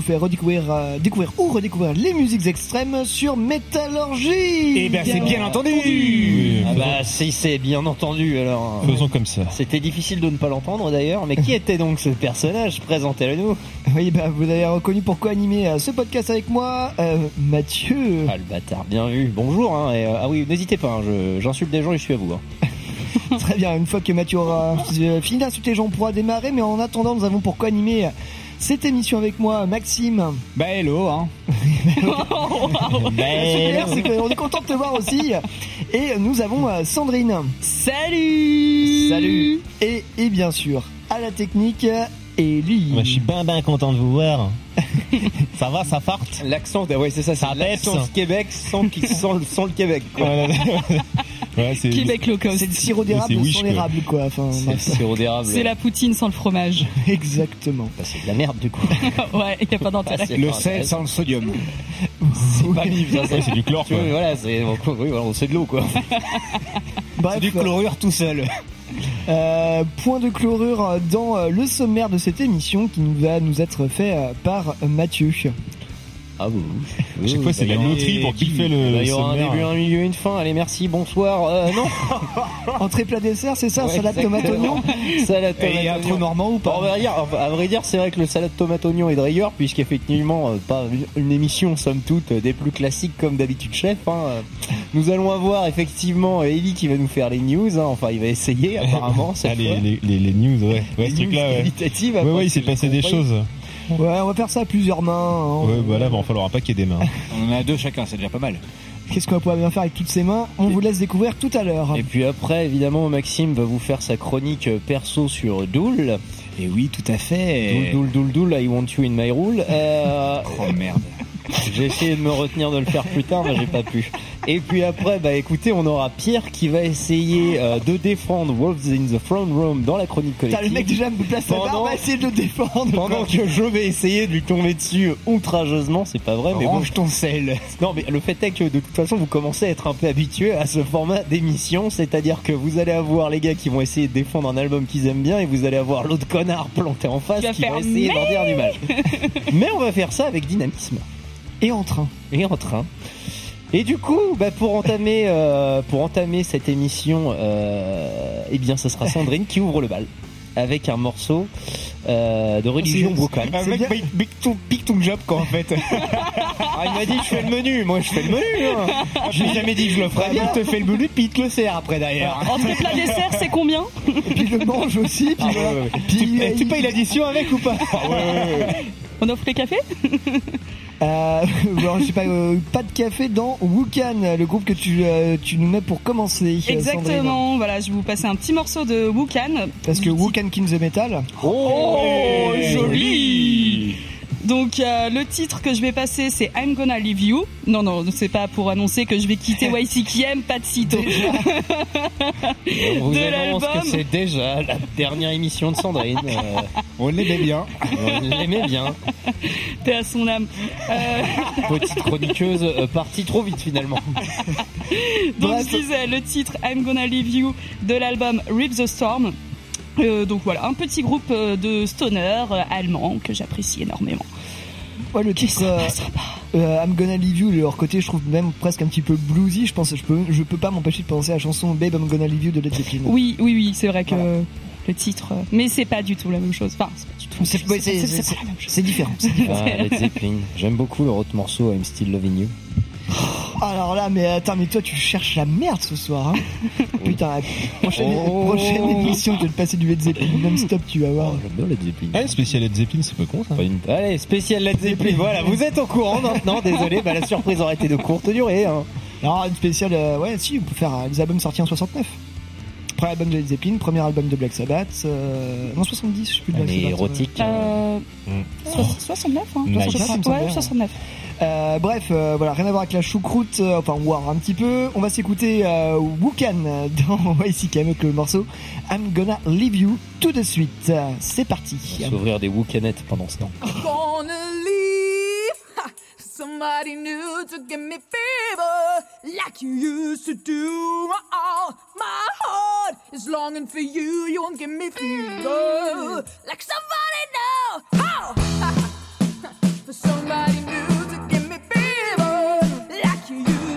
vous fait redécouvrir, euh, découvrir ou redécouvrir les musiques extrêmes sur Métallurgie. Eh ben, c'est bien entendu. Oui, Ah bah si c'est bien entendu alors. Faisons comme ça. C'était difficile de ne pas l'entendre d'ailleurs, mais qui était donc ce personnage? Présentez-le nous. Oui, bah, vous avez reconnu pourquoi animer euh, ce podcast avec moi, euh, Mathieu. Ah le bâtard, bien vu. Bonjour hein, et, euh, ah oui, n'hésitez pas, hein, je- j'insulte des gens et je suis à vous. hein. Très bien, une fois que Mathieu aura euh, fini d'insulter les gens, on pourra démarrer, mais en attendant, nous avons pourquoi animer euh, cette émission avec moi, Maxime. Bah hello, hein. Super, c'est qu'on est content de te voir aussi. Et nous avons euh, Sandrine. Salut Salut. Et, et bien sûr, à la technique, Ellie. Moi, je suis ben ben content de vous voir. ça va, ça farte? L'accent, ouais c'est ça, c'est Ça l'accent du Québec sans, qui- sans, le- sans le Québec. quoi. Ouais, c'est Québec low cost. C'est le sirop d'érable sans l'érable, quoi. Enfin, C'est le sirop d'érable. C'est la poutine sans le fromage. exactement. Bah, c'est de la merde du coup. ouais, il n'y a pas Ah, d'intérêt. c'est Le sel sans le sodium. C'est pas vivre, ça, c'est du chlore, quoi. voilà, c'est oui, voilà, de l'eau quoi. Bref, C'est du chlorure tout seul. euh, point de chlorure dans euh, le sommaire de cette émission qui nous va nous être fait euh, par Mathieu. Ah oui. À chaque fois, c'est la loterie pour kiffer le, Il y aura un début, un milieu, une fin. Allez, merci, bonsoir. Euh, non, Entrée plat dessert, c'est ça Ouais, Salade tomate oignon salade Et il tomate y a un oignon. trou normand ou pas à vrai dire, à vrai dire, c'est vrai que le salade tomate oignon est de rigueur, puisqu'effectivement, euh, pas une- émission, somme toute, euh, des plus classiques comme d'habitude chef. hein. Nous allons avoir effectivement Ellie qui va nous faire les news. hein. Enfin, il va essayer apparemment cette Ah, les, fois. les, les, les news, ouais. Ouais, Les ce truc-là, news ouais. qualitatives, Ouais, après, ouais, il s'est passé des choses. Ouais, on va faire ça à plusieurs mains. hein. Ouais, bah là, va en falloir pas qu'il y ait des mains. On en a deux chacun, c'est déjà pas mal. Qu'est-ce qu'on va pouvoir bien faire avec toutes ces mains? On vous laisse découvrir tout à l'heure. Et puis après, évidemment, Maxime va vous faire sa chronique perso sur Doul. Et oui, tout à fait. Doul, Doul, Doul, Doul, I want you in my rule. Euh, Oh merde. J'ai essayé de me retenir de le faire plus tard, mais j'ai pas pu. Et puis après, bah écoutez, on aura Pierre qui va essayer euh, de défendre Wolves in the Throne Room dans la chronique Putain, collective. le mec déjà me place la barre, Pendant- va essayer de le défendre. Pendant que je vais essayer de lui tomber dessus outrageusement, c'est pas vrai, mais bon. Range ton sel. Non, mais le fait est que de toute façon, vous commencez à être un peu habitué à ce format d'émission, c'est-à-dire que vous allez avoir les gars qui vont essayer de défendre un album qu'ils aiment bien et vous allez avoir l'autre connard planté en face Qui va essayer d'en dire du mal. mais on va faire ça avec dynamisme Et en train. et en train. Et du coup, bah, pour entamer, euh, pour entamer cette émission, euh, eh bien, ce sera Sandrine qui ouvre le bal avec un morceau euh, de religion vocale. Ton, pique ton job quoi en fait. Ah, il m'a dit je fais le menu, moi je fais le menu. hein. J'ai jamais dit que je le ferais bien. Il te fait le menu puis il te le sert après d'ailleurs. Entrée plat dessert, c'est combien? Et puis je le mange aussi. Puis voilà. ouais, ouais. Puis, Tu, euh, tu payes l'addition avec ou pas? On offre les cafés? Euh, alors, je sais pas, euh, pas de café dans Wukan, le groupe que tu, euh, tu nous mets pour commencer. euh, Sandrine. Exactement, voilà, je vais vous passer un petit morceau de Wukan. Parce que Wukan King the Metal, Oh, joli Donc euh, le titre que je vais passer c'est I'm Gonna Leave You. Non non, c'est pas pour annoncer que je vais quitter YCKM, pas de sitôt. On vous De l'album. que c'est déjà la dernière émission de Sandrine. Euh, On l'aimait bien. on l'aimait bien. T'es à son âme. Euh, Petite chroniqueuse euh, partie trop vite finalement. donc Bref. je disais le titre I'm Gonna Leave You de l'album Rip the Storm. Euh, donc voilà, un petit groupe euh, de stoner euh, allemand que j'apprécie énormément. ouais, le titre euh, euh, I'm Gonna Leave You, de leur côté, je trouve même presque un petit peu bluesy. Je pense, je peux, je peux pas m'empêcher de penser à la chanson Babe I'm Gonna Leave You de Led Zeppelin. Oui, oui, oui, c'est vrai que Voilà. le titre, euh, mais c'est pas du tout la même chose. Enfin, c'est pas du tout. C'est- c'est- c'est- c'est- c'est pas la même chose. C'est différent. différent. Ah, Led Zeppelin. J'aime beaucoup leur autre morceau I'm Still Loving You. Alors là, mais attends, mais toi, tu cherches la merde ce soir. Hein Putain, prochaine, Oh. prochaine émission, je vais te passer du Led Zeppelin non-stop, tu vas voir. Oh, j'aime bien Led Zeppelin. Le spécial Led Zeppelin, c'est pas con, ça. Une- Allez, spécial Led Zeppelin. Voilà, vous êtes au courant maintenant. Désolé, bah, la surprise aurait été de courte durée. Hein. Alors, une spéciale, euh, ouais, si, on peut faire euh, les albums sortis en 69. Premier album de Led Zeppelin, premier album de Black Sabbath, euh, non 70, je sais plus de Black Sabbath. érotique. Euh, Mm. soix- 69, hein Nice. je crois. Il me semblait, Ouais, ouais. 69. Euh, bref, euh, voilà, rien à voir avec la choucroute, euh, enfin voir un petit peu. On va s'écouter euh, Wukan dans YCK avec le morceau I'm Gonna Leave You tout de suite. Euh, C'est parti. S'ouvrir des Wookanettes pendant ce temps. gonna leave ha, somebody new to give me fever like you used to do. Oh, my heart is longing for you. You won't give me fever like somebody new. Oh, for somebody new you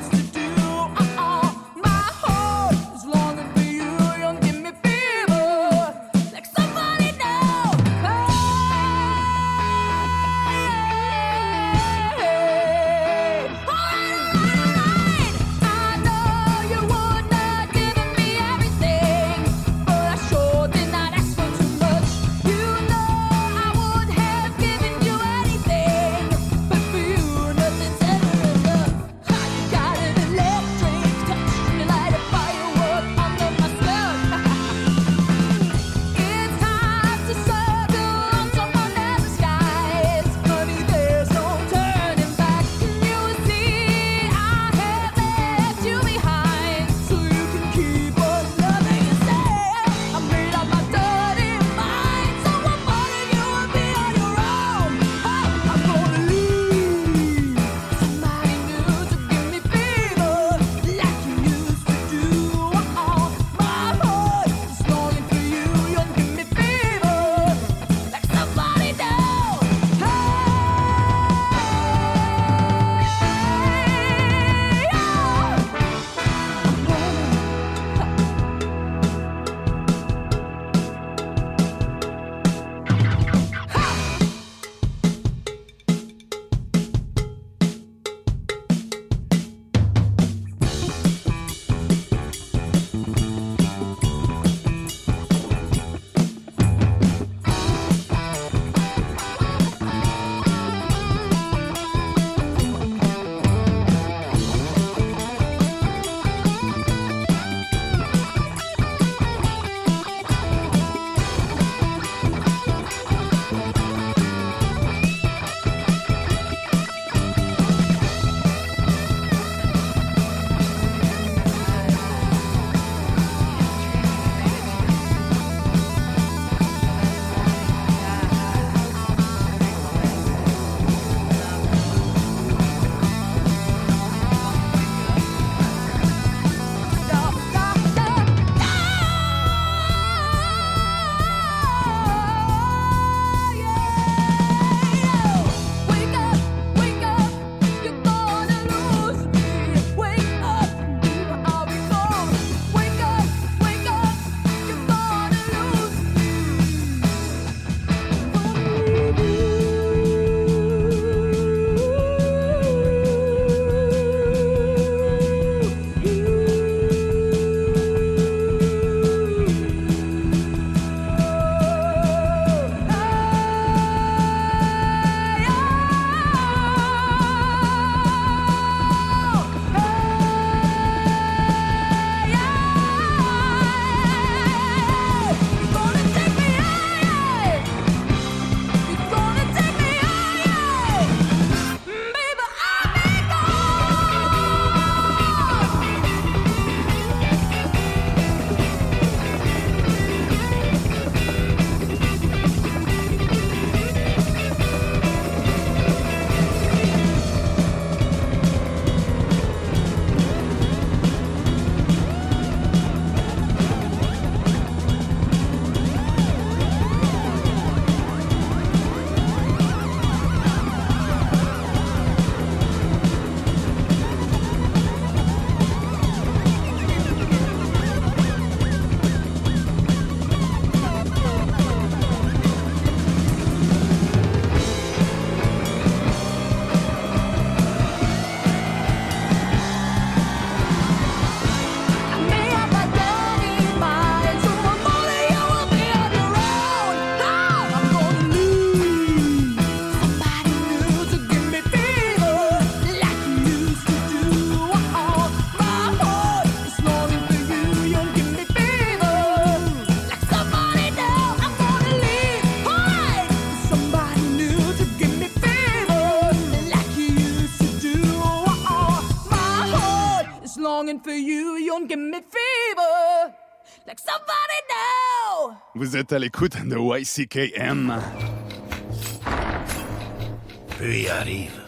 Puis arrive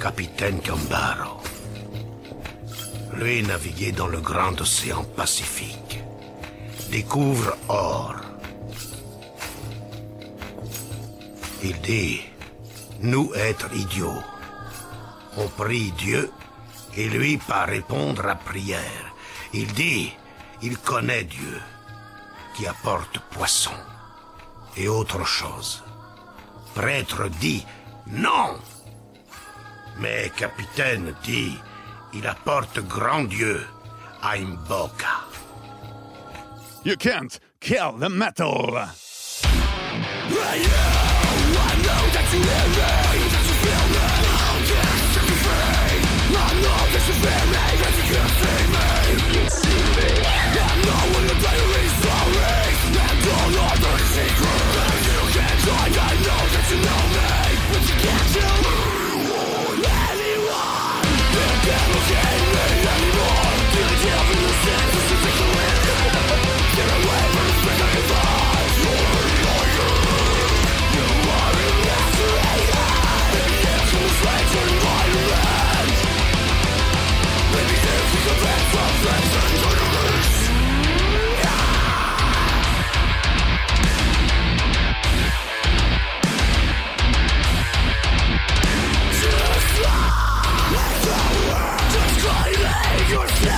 Capitaine Gambaro. Lui naviguait dans le grand océan Pacifique. Découvre or. Il dit, nous être idiots. On prie Dieu et lui pas répondre à prière. Il dit, il connaît Dieu apporte poisson et autre chose. Prêtre dit, non. Mais capitaine dit, il apporte grand Dieu à Imboka. You can't kill the metal. Anymore. The devil in me anymore Feel the devil in You can't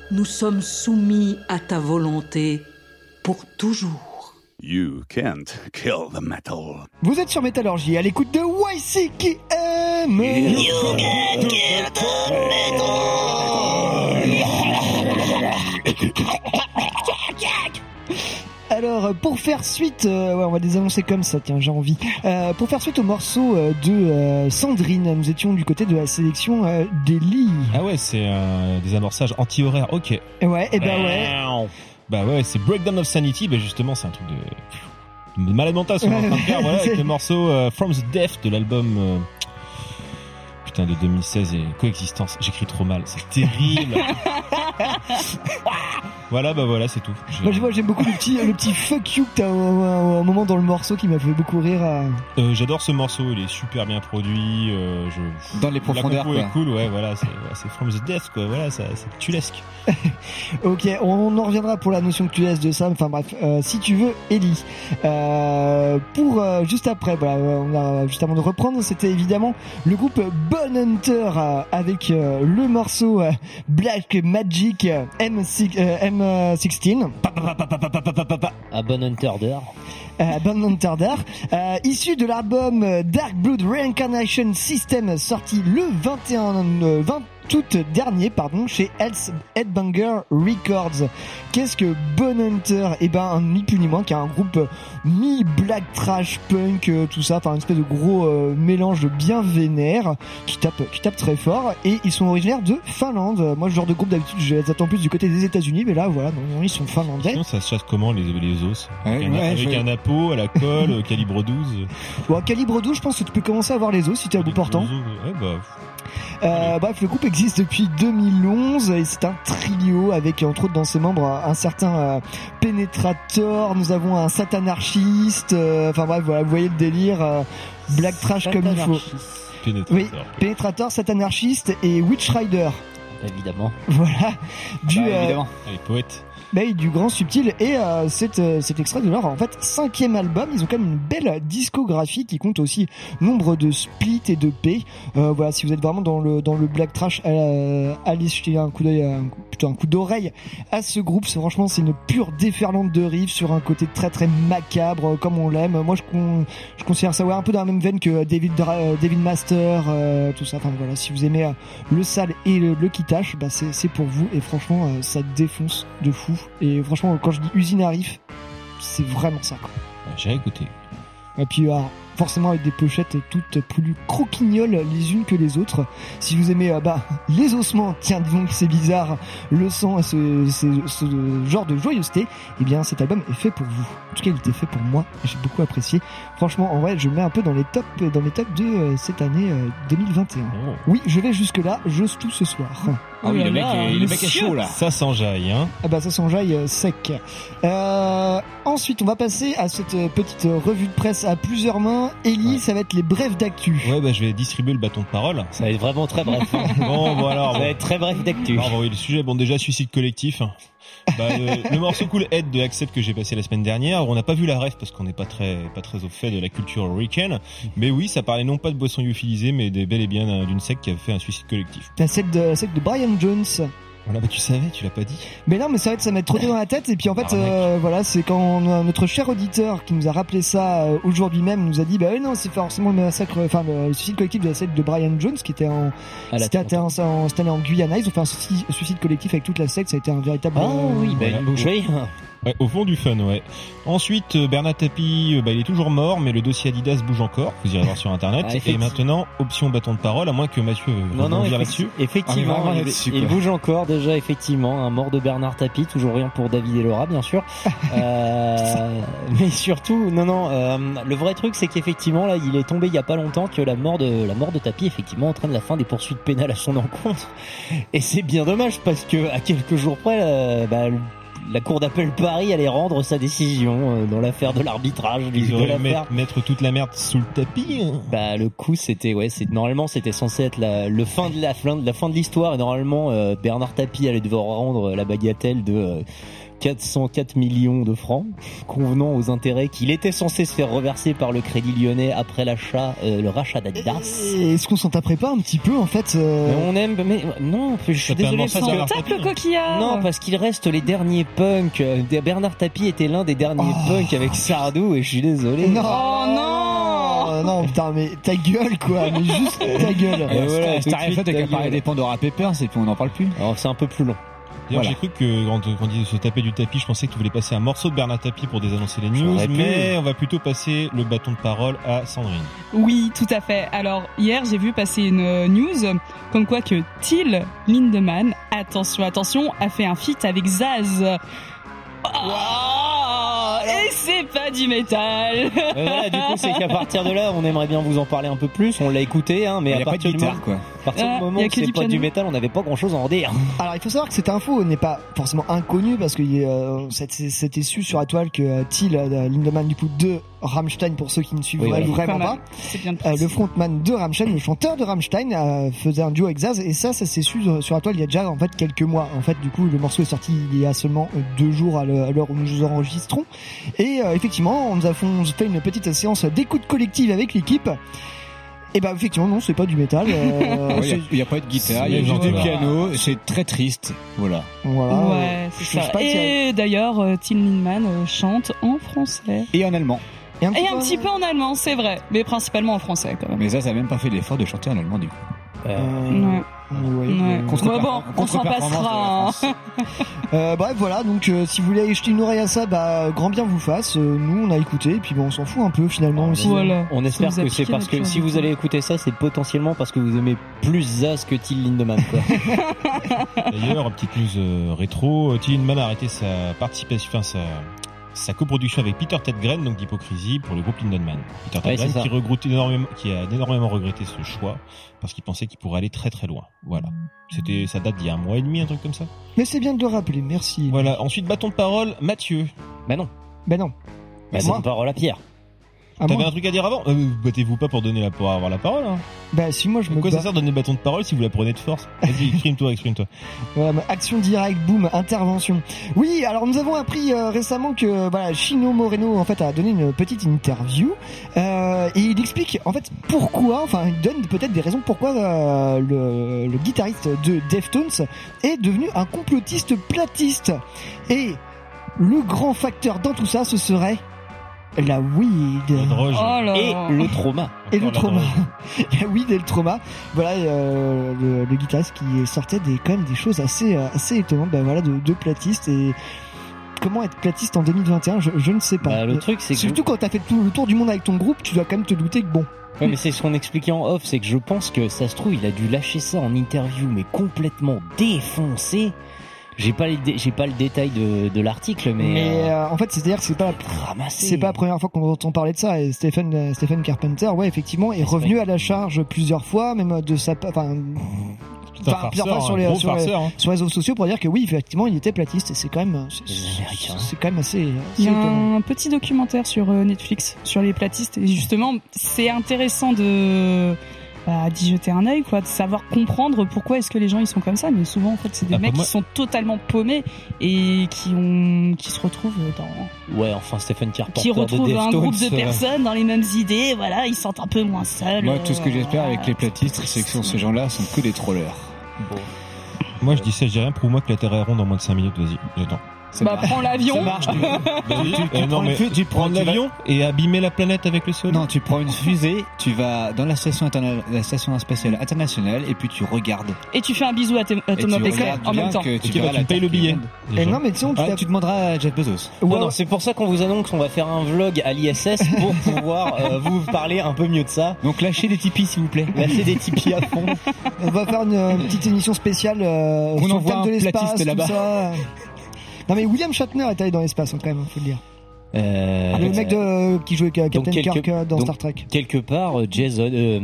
nous sommes soumis à ta volonté pour toujours. You can't kill the metal. Vous êtes sur Métallurgie à l'écoute de YCKM. Alors, pour faire suite, euh, ouais, on va les annoncer comme ça, tiens, j'ai envie. Euh, pour faire suite au morceau euh, de euh, Sandrine, nous étions du côté de la sélection euh, des lits. Ah ouais, c'est euh, des amorçages anti-horaires, ok. Ouais, et ben ouais. Bah ouais, c'est Breakdown of Sanity, bah justement, c'est un truc de, de malade mental ce qu'on est en train de faire, voilà, avec le morceau euh, From the Death de l'album... Putain, de 2016 et coexistence. J'écris trop mal, c'est terrible. voilà, bah voilà, c'est tout. Moi, j'aime beaucoup le petit, le petit fuck you que t'as au, au- au moment dans le morceau qui m'a fait beaucoup rire. euh. Euh, J'adore ce morceau, il est super bien produit. euh, je... Dans les profondeurs, La quoi. est cool, ouais, voilà, c'est ouais, From the Death, quoi. Voilà, c'est tulesque. Ok, on en reviendra pour la notion que tu laisses de ça. Enfin bref, euh, si tu veux, Ellie. Euh, pour euh, juste après, voilà, on a juste avant de reprendre, c'était évidemment le groupe Von Hunter euh, avec euh, le morceau euh, Black Magic M16 À Bon Hunter d'heure. Bon Hunter d'heure. Issu de l'album Dark Blood Reincarnation System sorti le 21, 20, août dernier pardon chez Headbanger Records. Qu'est-ce que Bon Hunter Eh ben ni plus ni moins qu'un groupe euh, mi black trash punk euh, tout ça, enfin une espèce de gros euh, mélange bien vénère qui tape qui tape très fort et ils sont originaires de Finlande. Moi ce genre de groupe d'habitude je les attends plus du côté des États-Unis mais là voilà non, non, ils sont finlandais. Sinon, ça se chasse comment les, les os? Ouais, Avec, un, ouais, avec je- un apo à la colle, euh, calibre 12. Bon, à calibre 12, je pense que tu peux commencer à voir les os si t'es à bout portant. Ouais, bah, Euh, bref, le groupe existe depuis 2011 et c'est un trio avec entre autres dans ses membres un certain euh, Pénétrator, nous avons un Satanarchiste, euh, enfin bref, voilà, vous voyez le délire, euh, Black Trash comme il faut. pénétrateur. Oui, Pénétrator, Satanarchiste et Witch Rider. Évidemment. Voilà, du, Bah, euh, évidemment. Allez, poète. Oui, du grand subtil et euh, euh, cet extrait de leur en fait cinquième album. Ils ont quand même une belle discographie qui compte aussi nombre de splits et de P. Euh, voilà, si vous êtes vraiment dans le dans le black trash, euh, allez jeter un coup d'œil, plutôt un coup d'oreille à ce groupe. Franchement c'est une pure déferlante de riffs sur un côté très très macabre euh, comme on l'aime. Moi je con, je considère ça ouais, un peu dans la même veine que David euh, David Master, euh, tout ça. Enfin voilà, si vous aimez euh, le sale et le, le kitash, bah c'est pour vous et franchement euh, ça défonce de fou. Et franchement quand je dis usine à riff, c'est vraiment ça quoi. J'ai écouté. Et puis alors, forcément avec des pochettes toutes plus croquignoles les unes que les autres. Si vous aimez euh, bah, les ossements, tiens donc c'est bizarre, le sang et ce, ce- ce genre de joyeuseté, eh bien cet album est fait pour vous. En tout cas il était fait pour moi, j'ai beaucoup apprécié. Franchement en vrai je le mets un peu dans les tops, dans les tops de euh, cette année euh, 2021. Oh. Oui je vais jusque là, j'ose tout ce soir. Ah oui, Oh le mec, là, est, le mec est chaud là. Ça s'enjaille, hein. Ah bah ça s'enjaille euh, sec. Euh, ensuite on va passer à cette euh, petite euh, revue de presse à plusieurs mains. Ellie Ouais. ça va être les brefs d'actu. Ouais, bah je vais distribuer le bâton de parole. Ça va être vraiment très bref. hein. Bon, bon alors. Ça bon. va être très bref d'actu. Alors, oui, le sujet, bon déjà suicide collectif. Bah, le, le morceau Cool Head de Accept que j'ai passé la semaine dernière, on n'a pas vu la ref parce qu'on n'est pas très pas très au fait de la culture hurricane, mais oui, ça parlait non pas de boissons lyophilisées, mais des, bel et bien d'un- d'une secte qui avait fait un suicide collectif. La secte la secte de Brian Jones. Voilà, bah tu savais, tu l'as pas dit. Mais non, mais c'est vrai que ça m'a trotté dans la tête. Et puis en fait, Arnaque. euh, voilà, c'est quand notre cher auditeur qui nous a rappelé ça euh, aujourd'hui même nous a dit, bah oui, non, c'est forcément le massacre, enfin le, suicide collectif de la secte de Brian Jones qui était en, la c'était en, en, Guyana. Ils ont fait un suicide, collectif avec toute la secte. Ça a été un véritable. Ah euh, oui, bah, voilà. Ouais, au fond du fun, ouais. Ensuite, euh, Bernard Tapie, euh, bah, il est toujours mort, mais le dossier Adidas bouge encore. Vous irez voir sur internet. Ah, et maintenant, option bâton de parole, à moins que Mathieu euh, Non, non, rebondisse effecti- là-dessus. effectivement, Ah, il, bouge encore déjà, effectivement, un mort de Bernard Tapie, toujours rien pour David et Laura, bien sûr. Euh, mais surtout, non, non, euh, le vrai truc, c'est qu'effectivement, là, il est tombé il y a pas longtemps que la mort de la mort de Tapie, effectivement, entraîne la fin des poursuites pénales à son encontre. Et c'est bien dommage parce que à quelques jours près, euh, bah, la cour d'appel Paris allait rendre sa décision euh, dans l'affaire de l'arbitrage mettre, mettre toute la merde sous le tapis. hein. Bah le coup c'était ouais c'est normalement c'était censé être la le fin de la fin de la fin de l'histoire et normalement euh, Bernard Tapie allait devoir rendre la bagatelle de euh, 404 millions de francs convenant aux intérêts qu'il était censé se faire reverser par le Crédit Lyonnais après l'achat euh, le rachat d'Adidas. Est-ce qu'on s'en taperait pas un petit peu en fait euh, Mais on aime mais non je suis désolé parce que Bernard Tape le coquillard. non, parce qu'il reste les derniers punks. Euh, Bernard Tapie était l'un des derniers Oh. punks avec Sardou et je suis désolé. Non Oh non non putain mais ta gueule quoi mais juste ta gueule Et voilà, t'as rien fait, t'as qu'à parler des Pandora Papers et puis on n'en parle plus. Alors c'est un peu plus long. D'ailleurs, Voilà. j'ai cru que quand, quand on disait se taper du tapis, je pensais que tu voulais passer un morceau de Bernard Tapie pour désannoncer les news, mais on va plutôt passer le bâton de parole à Sandrine. Oui, tout à fait. Alors, hier, j'ai vu passer une euh, news comme quoi que Till Lindemann, attention, attention, a fait un feat avec Zaz. Oh, et c'est pas du métal. Euh, voilà, du coup, c'est qu'à partir de là, on aimerait bien vous en parler un peu plus. On l'a écouté, hein, mais à y a pas de partir du guitare moment, quoi. à partir du Ah, moment où c'est pas du métal, on n'avait pas grand chose à en dire. Alors il faut savoir que cette info n'est pas forcément inconnue parce que euh, c'était c'était su sur la toile que euh, Till euh, Lindemann du coup de Rammstein pour ceux qui ne suivent Oui, voilà. vraiment pas bien Euh, le frontman de Rammstein, le chanteur de Rammstein, euh, faisait un duo avec Zaz et ça, ça s'est su sur- la toile il y a déjà en fait quelques mois. En fait, du coup, le morceau est sorti il y a seulement euh, deux jours à l'heure où nous enregistrons. Et euh, effectivement, on nous a fait, une petite séance d'écoute collective avec l'équipe. Et bah effectivement, non, c'est pas du métal. euh, Il n'y a, pas de guitare, il y a juste du piano, c'est très triste. Voilà. voilà. Ouais, c'est ça. Et d'ailleurs, Till Lindemann chante en français. Et en allemand. Et un Et un petit peu en allemand, c'est vrai, mais principalement en français quand même. Mais ça, ça a même pas fait l'effort de chanter en allemand du coup. Euh, Ouais. ouais, Ouais. euh, Contre- Bon, bon, on s'en passera. hein. Euh, bref, voilà. Donc, euh, si vous voulez jeter une oreille à ça, bah grand bien vous fasse. Euh, nous, on a écouté, et puis bon, on s'en fout un peu finalement aussi. Voilà. On espère que c'est parce que si vous allez écouter ça, c'est potentiellement parce que vous aimez plus Zaz que Till Lindemann. D'ailleurs, petite news euh, rétro, Till Lindemann a arrêté sa participation, enfin sa, sa coproduction avec Peter Tedgren, donc d'Hypocrisie, pour le groupe Lindemann. Peter Ouais, Tedgren qui, regrette énormément, qui a énormément regretté ce choix parce qu'il pensait qu'il pourrait aller très très loin. Voilà. C'était, ça date d'il y a un mois et demi, un truc comme ça. Mais c'est bien de le rappeler. Merci. Voilà. Ensuite, bâton de parole, Mathieu. bah non, Ben non. bah, c'est Moi une parole à Pierre. À T'avais un truc à dire avant euh, Battez-vous pas pour donner la, pour avoir la parole. Hein. Bah si moi je me Pourquoi ça bats. sert de donner le bâton de parole si vous la prenez de force Vas-y, exprime-toi, exprime-toi. Voilà, action directe, boum, intervention. Oui, alors nous avons appris euh, récemment que voilà, Chino Moreno en fait a donné une petite interview euh, et il explique en fait pourquoi, enfin il donne peut-être des raisons pourquoi euh, le, le guitariste de Deftones est devenu un complotiste platiste. Et le grand facteur dans tout ça, ce serait la weed. Oh là Et le trauma. Et le la trauma. la weed et le trauma. Voilà euh, le, le guitariste qui sortait des quand même des choses assez euh, assez étonnantes. Ben voilà de, de platiste et comment être platiste en 2021, je, je ne sais pas. Bah, le truc, c'est que Surtout quand t'as fait tout le tour du monde avec ton groupe, tu dois quand même te douter que bon. Ouais, mais c'est ce qu'on expliquait en off, c'est que je pense que ça se trouve, il a dû lâcher ça en interview, mais complètement défoncé. J'ai pas, j'ai pas le détail de, de l'article, mais, Mais euh, euh, en fait, c'est-à-dire que c'est pas c'est pas la première fois qu'on entend parler de ça. Et Stephen euh, Stephen Carpenter, ouais, effectivement, est revenu à la charge plusieurs fois, même de sa, enfin, plusieurs farceur, fois sur les hein. sur les réseaux sociaux pour dire que oui, effectivement, il était platiste. Et c'est quand même, c'est- quand même assez. Il y a étonnant. un petit documentaire sur euh, Netflix sur les platistes et justement c'est intéressant de bah, d'y jeter un œil quoi, de savoir comprendre pourquoi est-ce que les gens ils sont comme ça. Mais souvent en fait c'est des Ah, bah, mecs moi- qui sont totalement paumés et qui ont qui se retrouvent dans Ouais, enfin, Stephen Carpenter qui de retrouvent un groupe de euh, personnes dans les mêmes idées. Voilà, ils se sentent un peu moins seuls. Moi, tout ce que euh, j'espère avec les platistes, c'est que ces gens-là sont que des trollers. Moi, je dis ça, je dis rien. Prouve-moi que la Terre est ronde en moins de 5 minutes. Vas-y, j'attends. Ça Bah marche. prends l'avion. Ça marche. tu- tu Euh, non, prends mais une fusée, tu prends- l'avion et abîmer la planète avec le sol. Non, tu prends une fusée, tu vas dans la station, interna- la station spatiale internationale et puis tu regardes. Et tu fais un bisou à, à Thomas Pesquet en même temps. que tu bah, payes le billet. Et non, mais sinon, tu Ah, tu demanderas à Jeff Bezos. Non, Ouais, non, c'est pour ça qu'on vous annonce qu'on va faire un vlog à l'ISS pour pouvoir euh, vous parler un peu mieux de ça. Donc lâchez des tipis s'il vous plaît. Lâchez des tipis à fond. on va faire une, petite émission spéciale euh, On sur le thème de l'espace, là-bas. Non mais William Shatner est allé dans l'espace hein, quand même, faut le dire. Euh, le mec de, qui jouait Captain donc quelque- Kirk euh, dans donc- Star Trek. Quelque part, euh, Jason, euh,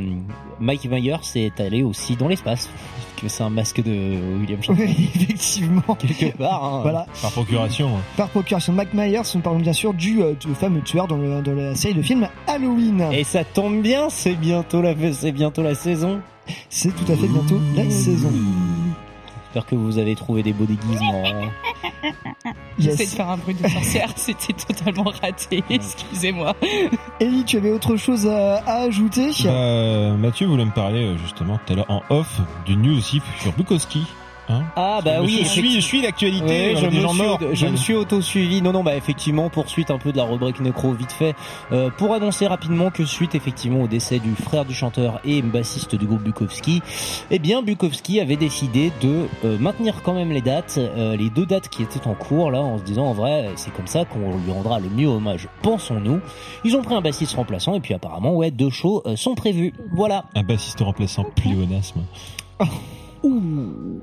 Mike Myers est allé aussi dans l'espace. que c'est un masque de William Shatner. Oui, effectivement. Quelque part. hein. Voilà. Par procuration. hein. Par procuration, Mac Myers, nous parlons bien sûr du, euh, du fameux tueur dans, le- dans la série de films Halloween. Et ça tombe bien, c'est bientôt la, c'est bientôt la saison. C'est tout à fait bientôt la saison. J'espère que vous avez trouvé des beaux déguisements. hein. J'essaie de faire un bruit de sorcière, c'était totalement raté, excusez-moi. Ellie, tu avais autre chose à, à ajouter? Bah, Mathieu voulait me parler euh, justement tout à l'heure en off d'une news aussi sur Bukowski. Hein Ah bah oui, je suis, je suis l'actualité. Ouais, a je me suis, morts. je me suis auto-suivi. Non, non, bah effectivement, poursuite un peu de la rubrique nécro vite fait, euh, pour annoncer rapidement que suite effectivement au décès du frère du chanteur et bassiste du groupe Bukowski, eh bien Bukowski avait décidé de euh, maintenir quand même les dates, euh, les deux dates qui étaient en cours là, en se disant en vrai, c'est comme ça qu'on lui rendra le mieux hommage, pensons-nous. Ils ont pris un bassiste remplaçant et puis apparemment ouais, deux shows euh, sont prévus. Voilà. Un bassiste remplaçant pléonasme.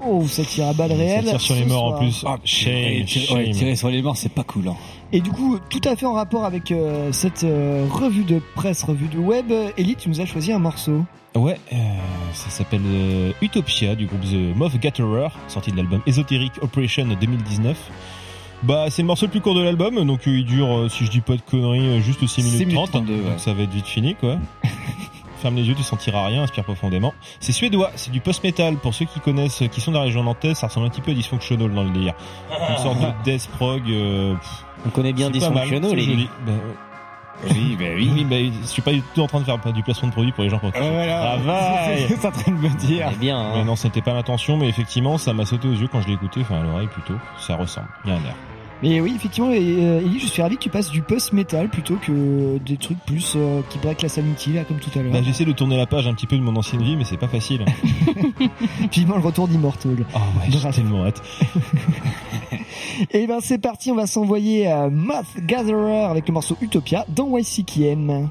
Oh, ça tire à balles réelles. Ça tire sur les morts en plus. Ah, shame, tirer, ouais, sur les morts, c'est pas cool. Hein. Et du coup, tout à fait en rapport avec euh, cette euh, revue de presse, revue de web, Ellie, tu nous as choisi un morceau. Ouais, euh, ça s'appelle euh, Utopia du groupe The Moth Gatherer, sorti de l'album Esoteric Operation 2019. Bah, c'est le morceau le plus court de l'album, donc euh, il dure, euh, si je dis pas de conneries, juste 6 minutes, 6 minutes 30, 32, ouais. donc ça va être vite fini, quoi. Ferme les yeux, tu sentiras rien, inspire profondément. C'est suédois, c'est du post-metal. Pour ceux qui connaissent, qui sont dans la région nantaise, ça ressemble un petit peu à Dysfunctional dans le délire. Une sorte de death prog. euh, On connaît bien Dysfunctional, les joli. Bah, Oui, bah oui. oui, bah, je suis pas du tout en train de faire du placement de produit pour les gens pour qui voilà. Travail. C'est en train de me dire. C'est bien. hein. Ouais, non, c'était pas l'intention, mais effectivement, ça m'a sauté aux yeux quand je l'ai écouté, enfin à l'oreille plutôt. Ça ressemble. Il y a un air. Mais oui, effectivement, et, euh, Ellie, je suis ravi que tu passes du post-metal plutôt que des trucs plus euh, qui braquent la sanity, là, comme tout à l'heure. Bah, j'essaie de tourner la page un petit peu de mon ancienne vie, mais c'est pas facile. Vivement le retour d'Immortal. Ah ouais, j'ai tellement hâte. Et ben c'est parti, on va s'envoyer à Moth Gatherer avec le morceau Utopia dans YCKM.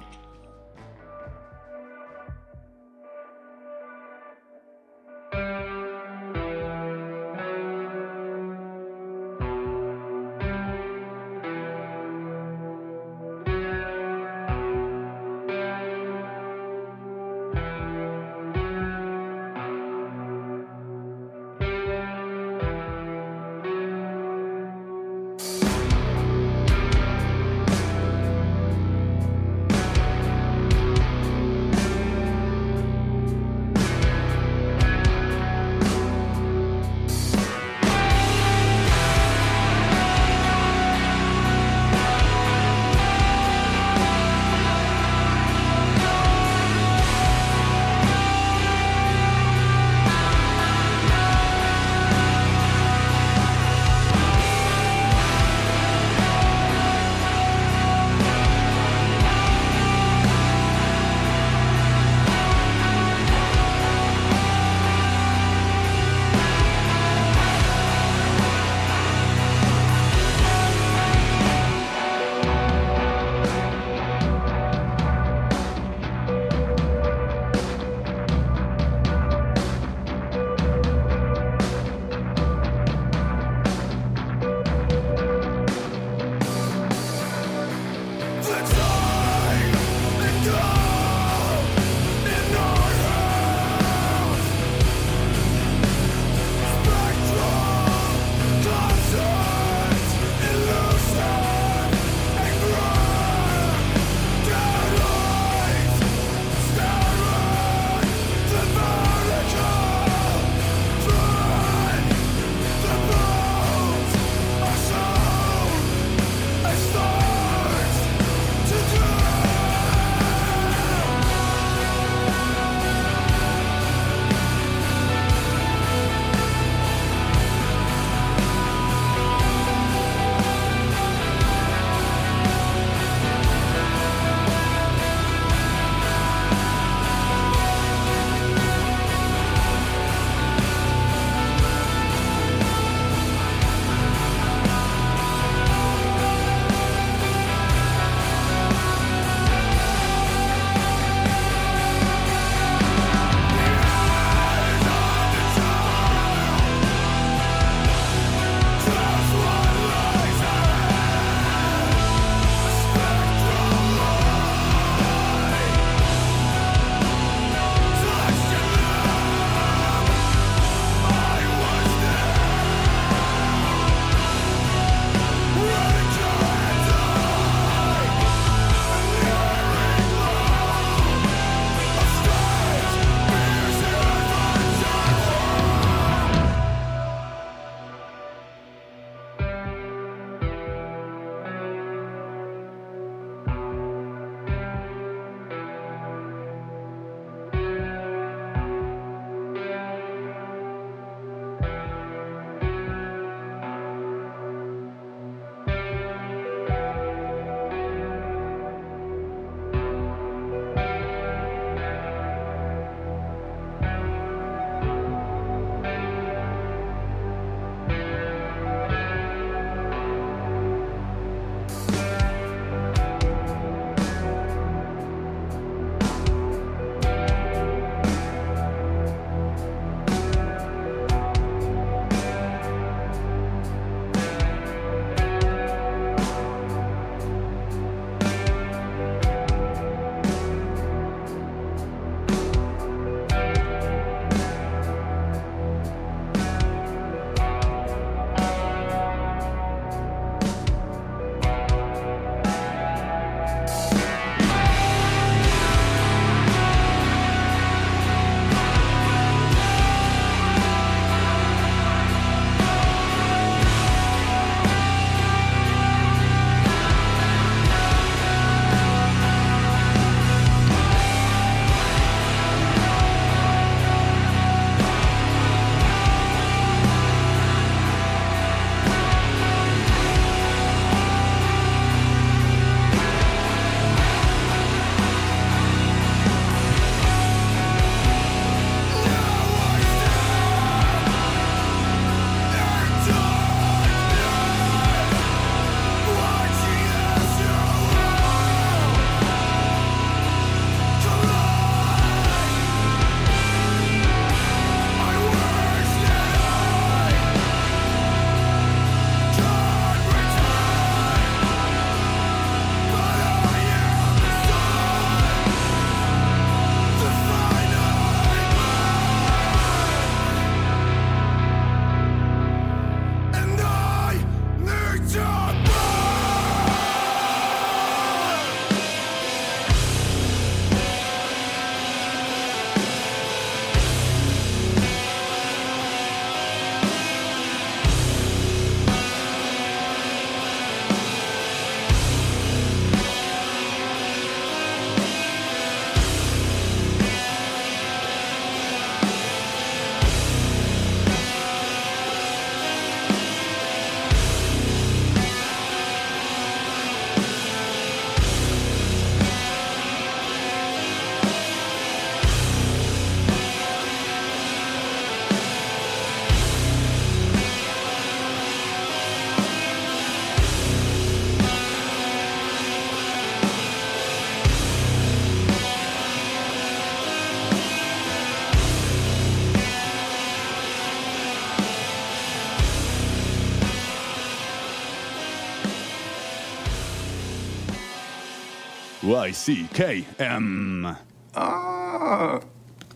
Y-C-K-M. Ah,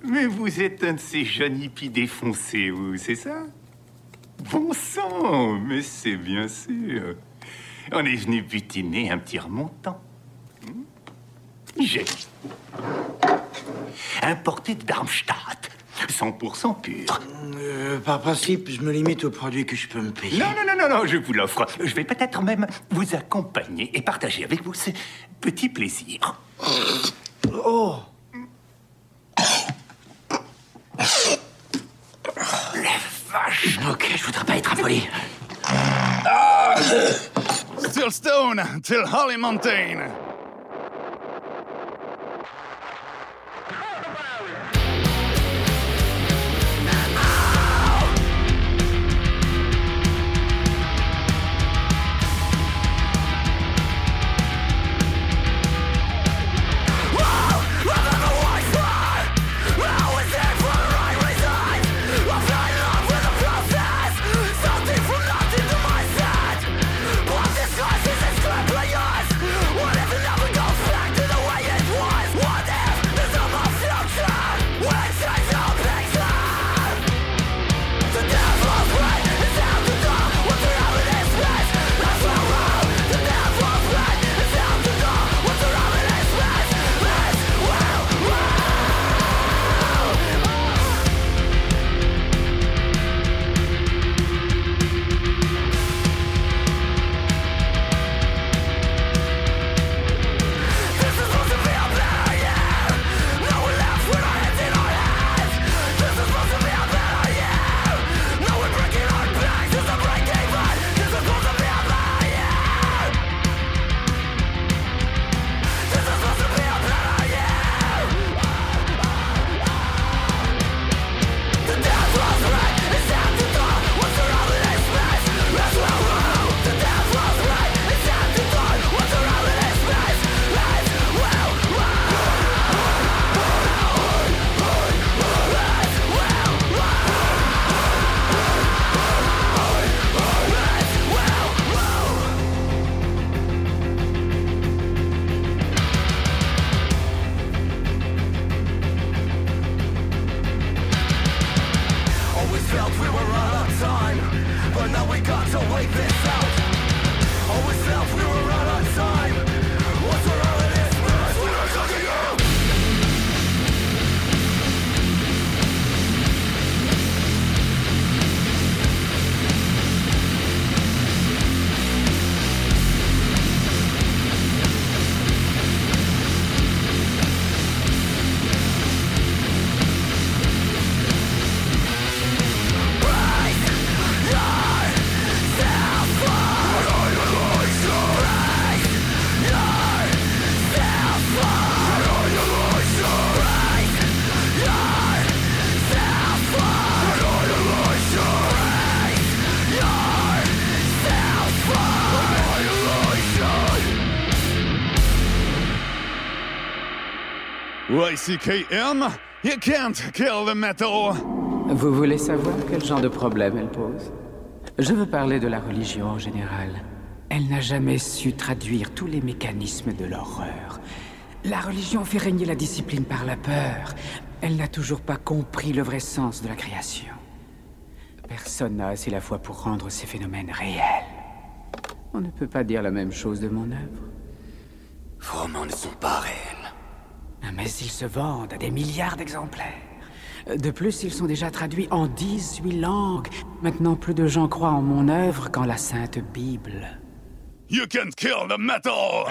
mais vous êtes un de ces jeunes hippies défoncés, vous, c'est ça? Bon sang, mais c'est bien sûr. On est venu butiner un petit remontant. J'ai importé de Darmstadt, 100% pur. Euh, par principe, je me limite aux produits que je peux me payer. Non, non, non, non, non, je vous l'offre. Je vais peut-être même vous accompagner et partager avec vous ce petit plaisir. Oh La vache Ok, je voudrais pas être impoli. Still stone till Holly Mountain. Y-C-K-M. You can't kill the metal. Vous voulez savoir quel genre de problème elle pose? Je veux parler de la religion en général. Elle n'a jamais su traduire tous les mécanismes de l'horreur. La religion fait régner la discipline par la peur. Elle n'a toujours pas compris le vrai sens de la création. Personne n'a assez la foi pour rendre ces phénomènes réels. On ne peut pas dire la même chose de mon œuvre. Vos romans ne sont pas réels. Mais ils se vendent à des milliards d'exemplaires. De plus, ils sont déjà traduits en 18 langues. Maintenant, plus de gens croient en mon œuvre qu'en la Sainte Bible. You can't kill the metal.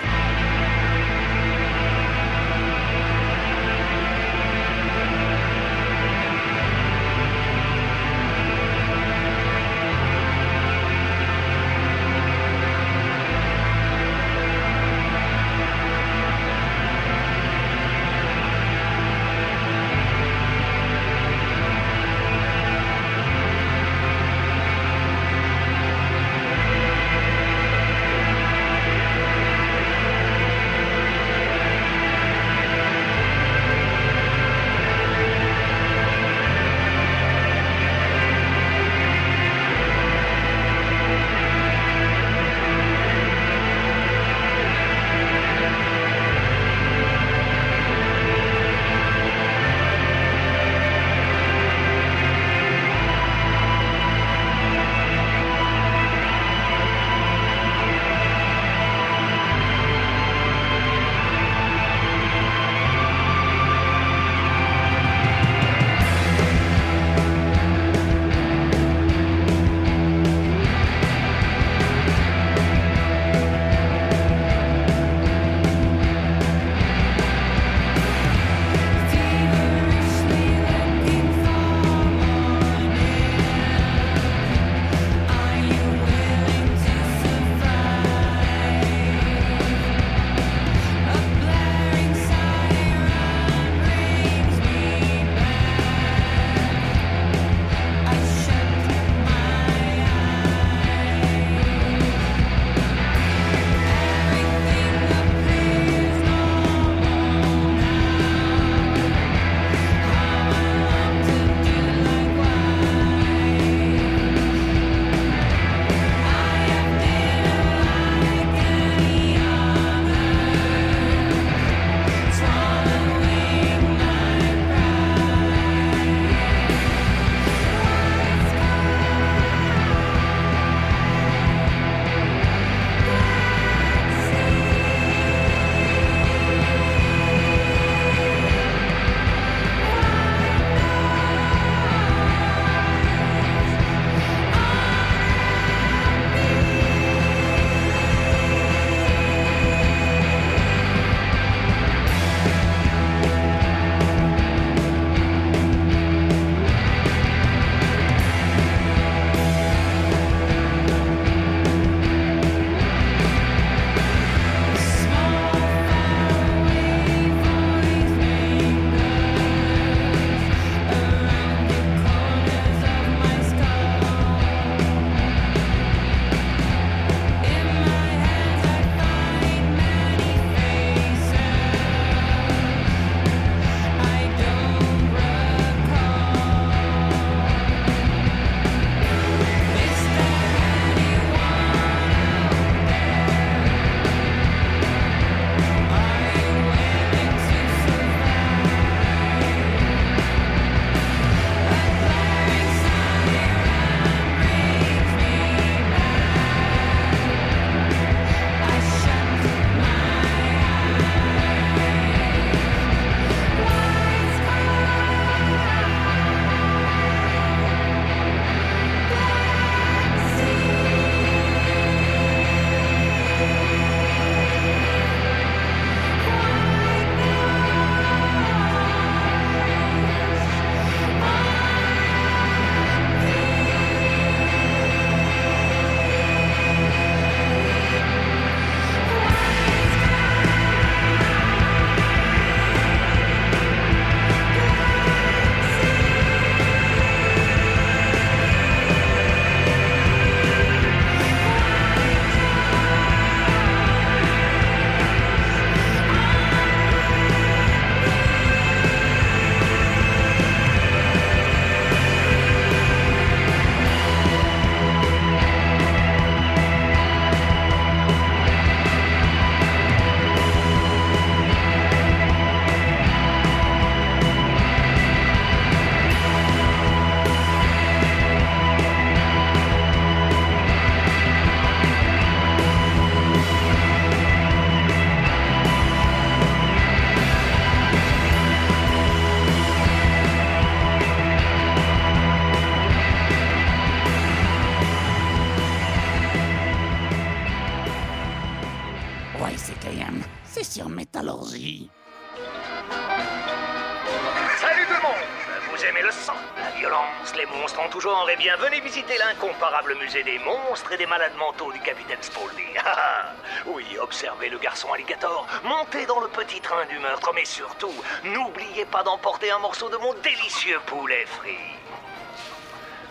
Musée des monstres et des malades mentaux du capitaine Spaulding. Ah, ah. oui, observez le garçon alligator, montez dans le petit train du meurtre, mais surtout, n'oubliez pas d'emporter un morceau de mon délicieux poulet frit.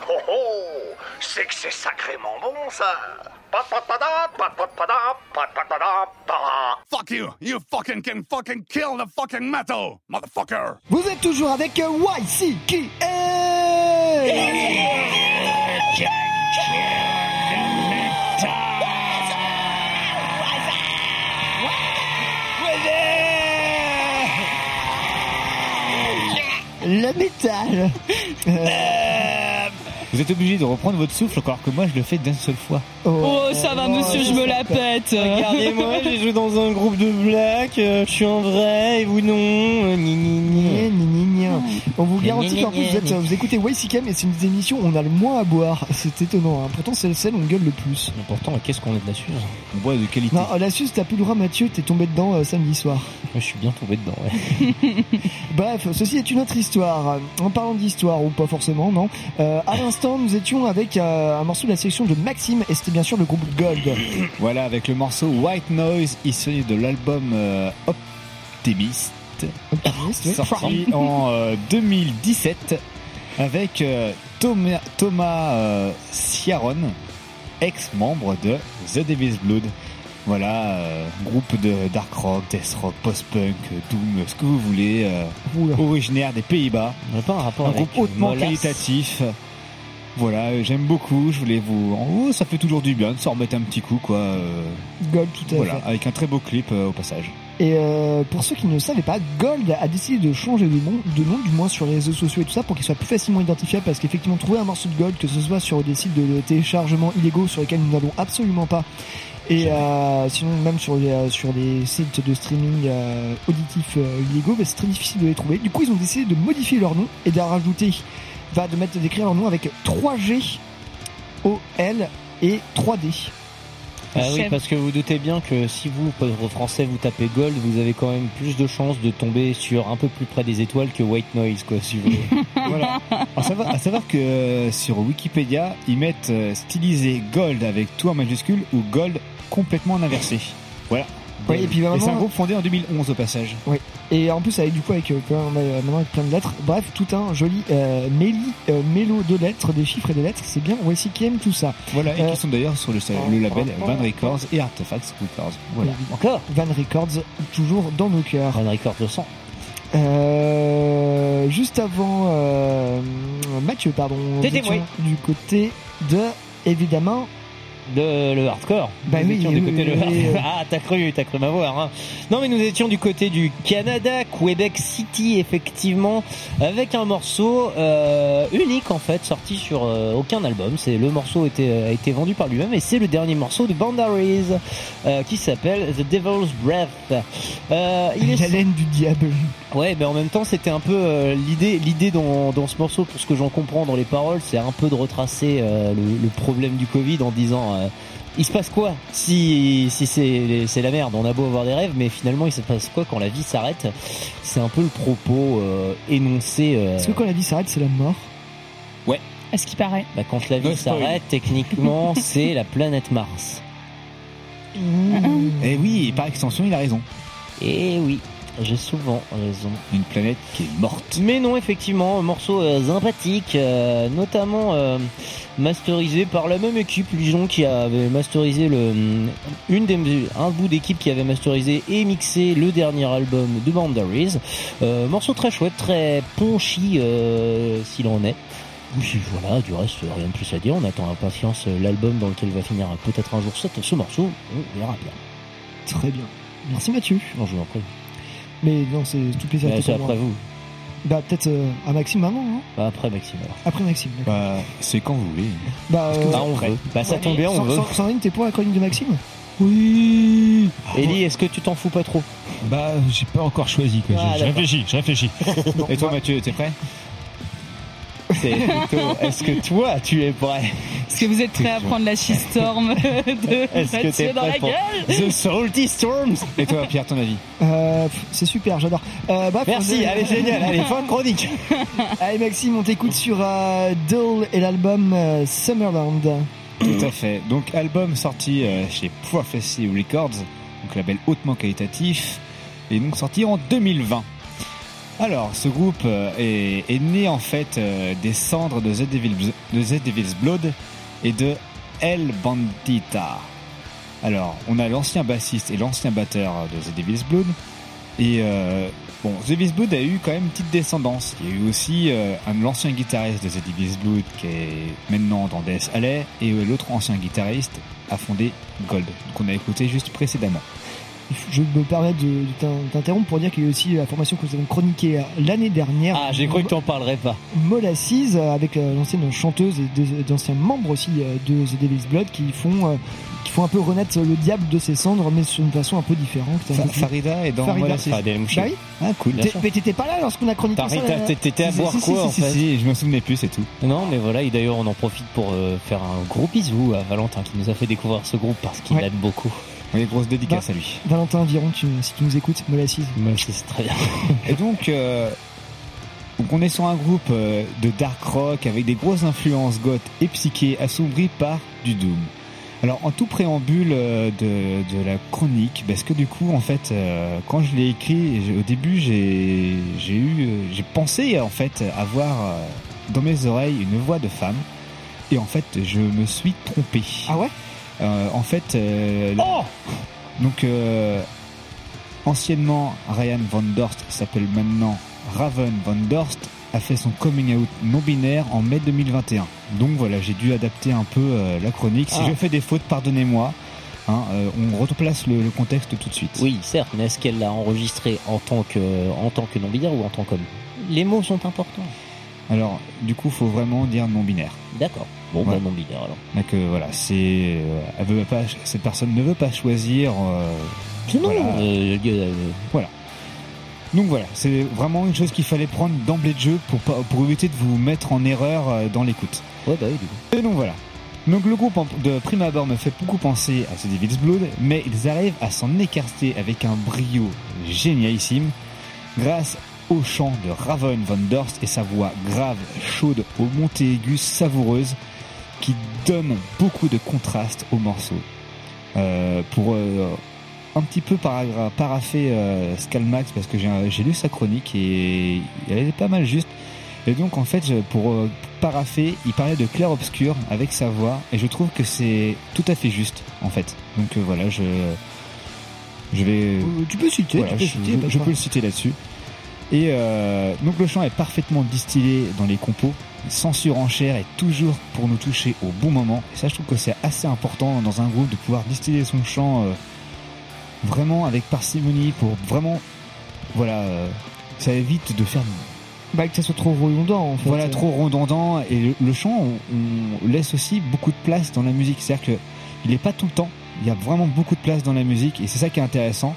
Oh oh C'est que c'est sacrément bon, ça. Fuck you! You fucking can fucking kill the fucking metal, motherfucker! Vous êtes toujours avec YCKA Le métal Vous êtes obligé de reprendre votre souffle alors que moi je le fais d'une seule fois. Oh, ça va, monsieur, je me la pète. Regardez-moi, j'ai joué dans un groupe de black, euh, je suis un vrai, et vous non. euh, Ni, ni, ni. Gna, gna, gna. On vous garantit qu'en plus vous, êtes, vous écoutez YCKM et c'est une des émissions où on a le moins à boire. C'est étonnant. hein. Pourtant c'est celle où on gueule le plus. Mais pourtant, qu'est-ce qu'on est de la Suze? On boit de qualité. Non, la Suze, t'as plus le droit Mathieu, t'es tombé dedans euh, samedi soir. Je suis bien tombé dedans, ouais. Bref, ceci est une autre histoire. En parlant d'histoire, ou pas forcément, non. Euh, à l'instant, nous étions avec euh, un morceau de la sélection de Maxime, et c'était bien sûr le groupe Gold. Voilà, avec le morceau White Noise, issu de l'album euh, Optimist, Optimist, sorti en euh, 2017, avec euh, Thomas, Thomas euh, Ciaron, ex-membre de The Devil's Blood. Voilà, euh, groupe de dark rock, death rock, post-punk, doom, ce que vous voulez, euh, originaire des Pays-Bas. On n'a pas un rapport Un avec groupe hautement Molas qualitatif. Voilà, euh, j'aime beaucoup. Je voulais vous. En haut, ça fait toujours du bien de s'en remettre un petit coup, quoi. euh, Gold, tout à voilà, fait. avec un très beau clip euh, au passage. Et euh, pour ceux qui ne le savaient pas, Gold a décidé de changer de nom, de nom du moins sur les réseaux sociaux et tout ça, pour qu'il soit plus facilement identifiable, parce qu'effectivement, trouver un morceau de Gold, que ce soit sur des sites de téléchargement illégaux sur lesquels nous n'allons absolument pas, et euh, sinon même sur les, sur des sites de streaming euh, auditifs euh, illégaux, bah, c'est très difficile de les trouver. Du coup, ils ont décidé de modifier leur nom et de rajouter, va de mettre d'écrire leur nom avec 3G, OL et 3D. Ah oui, parce que vous doutez bien que si vous, pauvre français, vous tapez Gold, vous avez quand même plus de chances de tomber sur un peu plus près des étoiles que White Noise, quoi, si vous voulez. voilà. À savoir, à savoir que euh, sur Wikipédia, ils mettent euh, stylisé Gold avec tout en majuscule ou Gold complètement en inversé. Voilà. Oui, et puis c'est un groupe fondé en 2011 au passage. Oui. Et en plus avec du coup avec euh, plein, euh, maintenant avec plein de lettres. Bref, tout un joli euh, méli, euh, mélo de lettres, des chiffres et des lettres. C'est bien YCKM tout ça. Voilà, et Euh, qui sont d'ailleurs sur le, le label Van Records et Artifacts Records. Voilà. Encore Van Records toujours dans nos cœurs. Van Records de sang. Euh, juste avant euh, Mathieu, pardon. Du côté de évidemment. De le hardcore. Bah nous oui, étions oui, du côté oui, le. Ah, t'as cru, t'as cru m'avoir. Hein. Non, mais nous étions du côté du Canada, Quebec City, effectivement, avec un morceau euh, unique en fait, sorti sur euh, aucun album. C'est le morceau était, a été vendu par lui-même et c'est le dernier morceau de Boundaries euh, qui s'appelle The Devil's Breath. Euh, il est du diable. Ouais, mais en même temps, c'était un peu euh, l'idée, l'idée dans, dans ce morceau, pour ce que j'en comprends dans les paroles, c'est un peu de retracer euh, le, le problème du Covid en disant, euh, il se passe quoi si si c'est c'est la merde? On a beau avoir des rêves, mais finalement, il se passe quoi quand la vie s'arrête? C'est un peu le propos euh, énoncé. euh, Est-ce que quand la vie s'arrête, c'est la mort? Ouais. Est-ce qu'il paraît Bah, quand la vie No s'arrête, techniquement, c'est la planète Mars. Et oui, et par extension, il a raison. Et oui, j'ai souvent raison. Une planète qui est morte. Mais non, effectivement, un morceau euh, sympathique, euh, notamment euh, masterisé par la même équipe, Lijon, qui avait masterisé le, une des, un bout d'équipe qui avait masterisé et mixé le dernier album de Boundaries. Euh, morceau très chouette, très punchy, euh, s'il en est. Voilà, du reste, rien de plus à dire. On attend impatience euh, l'album dans lequel va finir euh, peut-être un jour ce, ce morceau. On verra bien. Très bien. Merci Mathieu. En prie. Mais non, c'est tout plaisir. Ouais, à c'est après moi. vous. Bah peut-être euh, à Maxime avant. Hein Bah, après Maxime alors. Après Maxime. d'accord. Bah, c'est quand vous voulez. Bah, Bah, on veut. Bah, ça tombe bien, on Sans- veut. sans- Sandrine, t'es pour la chronique de Maxime? Oui. Ellie, est-ce que tu t'en fous pas trop? Bah, j'ai pas encore choisi. Quoi. Ah, Je- je, d'accord. réfléchis, je réfléchis. Et toi, Mathieu, t'es prêt? C'est plutôt, est-ce que toi, tu es prêt? Est-ce que vous êtes prêts à prendre la shitstorm de Est-ce que Mathieu t'es dans la prêt pour gueule? The Salty Storms? Et toi, Pierre, ton avis? Euh, c'est super, j'adore. Euh, bref, Merci, allez, génial, allez, fin de chronique. Allez Maxime, on t'écoute sur euh, Dull et l'album euh, Summerland. Tout à fait. Donc album sorti euh, chez Prophecy Records, donc label hautement qualitatif, et donc sorti en 2020. Alors, ce groupe euh, est, né en fait euh, des cendres de The, Devil's, Blood et de El Bandita. Alors, on a l'ancien bassiste et l'ancien batteur de The Devil's Blood. Et euh, bon, The Devil's Blood a eu quand même une petite descendance. Il y a eu aussi euh, l'ancien guitariste de The Devil's Blood qui est maintenant dans Death Alley et euh, l'autre ancien guitariste a fondé Gold, qu'on a écouté juste précédemment. Je me permets de, de t'in- t'interrompre pour dire qu'il y a aussi la formation que nous avons chroniquée euh, l'année dernière. Ah, j'ai cru que t'en parlerais pas. Molasses euh, avec euh, l'ancienne chanteuse et d'anciens membres aussi de The Devil's Blood qui font qui font un peu renaître le diable de ses cendres mais sur une façon un peu différente. un Fa- peu Farida est dans Farida. Molasses. Farida. Bah oui. Ah cool. Mais t'étais pas là lorsqu'on a chroniqué ça. Farida, t'étais à boire si, quoi, si, en si, fait si, je me souvenais plus, c'est tout. Non, mais voilà, et d'ailleurs, on en profite pour euh, faire un gros bisou à Valentin qui nous a fait découvrir ce groupe parce qu'il Ouais. l'aide beaucoup. Oui, grosse dédicace Bah. à lui. Valentin Environ, tu, si tu nous écoutes, Molasses. Moi, c'est très bien. Et donc, euh, donc on est sur un groupe euh, de dark rock avec des grosses influences goth et psyché assombries par du doom. Alors en tout préambule euh, de, de la chronique, parce que du coup en fait euh, quand je l'ai écrit j'ai- au début j'ai eu j'ai pensé en fait avoir euh, dans mes oreilles une voix de femme et en fait je me suis trompé. Ah ouais? En fait euh, Oh donc euh, anciennement Ryan Van Dorst s'appelle maintenant Raven Van Dorst a fait son coming out non binaire en mai 2021. Donc voilà, j'ai dû adapter un peu euh, la chronique. Si Ah. je fais des fautes, pardonnez-moi. Hein, euh, on replace le, le contexte tout de suite. Oui, certes, mais est-ce qu'elle l'a enregistré en tant que, en tant que non-binaire ou en tant qu'homme? Les mots sont importants. Alors, du coup, faut vraiment dire non binaire. D'accord. Bon, Ouais. bah non-binaire alors. Donc euh, voilà, c'est, euh, elle veut pas, cette personne ne veut pas choisir. euh, C'est non, voilà. euh, euh, Voilà. Donc voilà, c'est vraiment une chose qu'il fallait prendre d'emblée de jeu pour, pas- pour éviter de vous mettre en erreur euh, dans l'écoute. Ouais, bah oui, du coup. Et donc voilà. Donc le groupe de prime abord me fait beaucoup penser à The Devil's Blood, mais ils arrivent à s'en écarter avec un brio génialissime grâce au chant de Raven Van Dorst et sa voix grave, chaude, aux montées aiguës savoureuses qui donne beaucoup de contraste au morceau. Euh, pour euh, un petit peu paragra- paraffer euh, Scalmax parce que j'ai lu sa chronique et elle est pas mal juste. Et donc en fait, pour paraffer, il parlait de clair obscur avec sa voix et je trouve que c'est tout à fait juste en fait. Donc voilà, je je vais tu peux citer, voilà, tu peux je, citer, je- peux le citer là-dessus. Et donc le chant est parfaitement distillé dans les compos, sans surenchère et toujours pour nous toucher au bon moment. Et ça, je trouve que c'est assez important dans un groupe de pouvoir distiller son chant euh, vraiment avec parcimonie pour vraiment, voilà, euh, ça évite de faire Bah, que ça soit trop redondant en fait. voilà trop redondant. Et le, le chant on, on laisse aussi beaucoup de place dans la musique. C'est à dire que il est pas tout le temps. Il y a vraiment beaucoup de place dans la musique. Et c'est ça qui est intéressant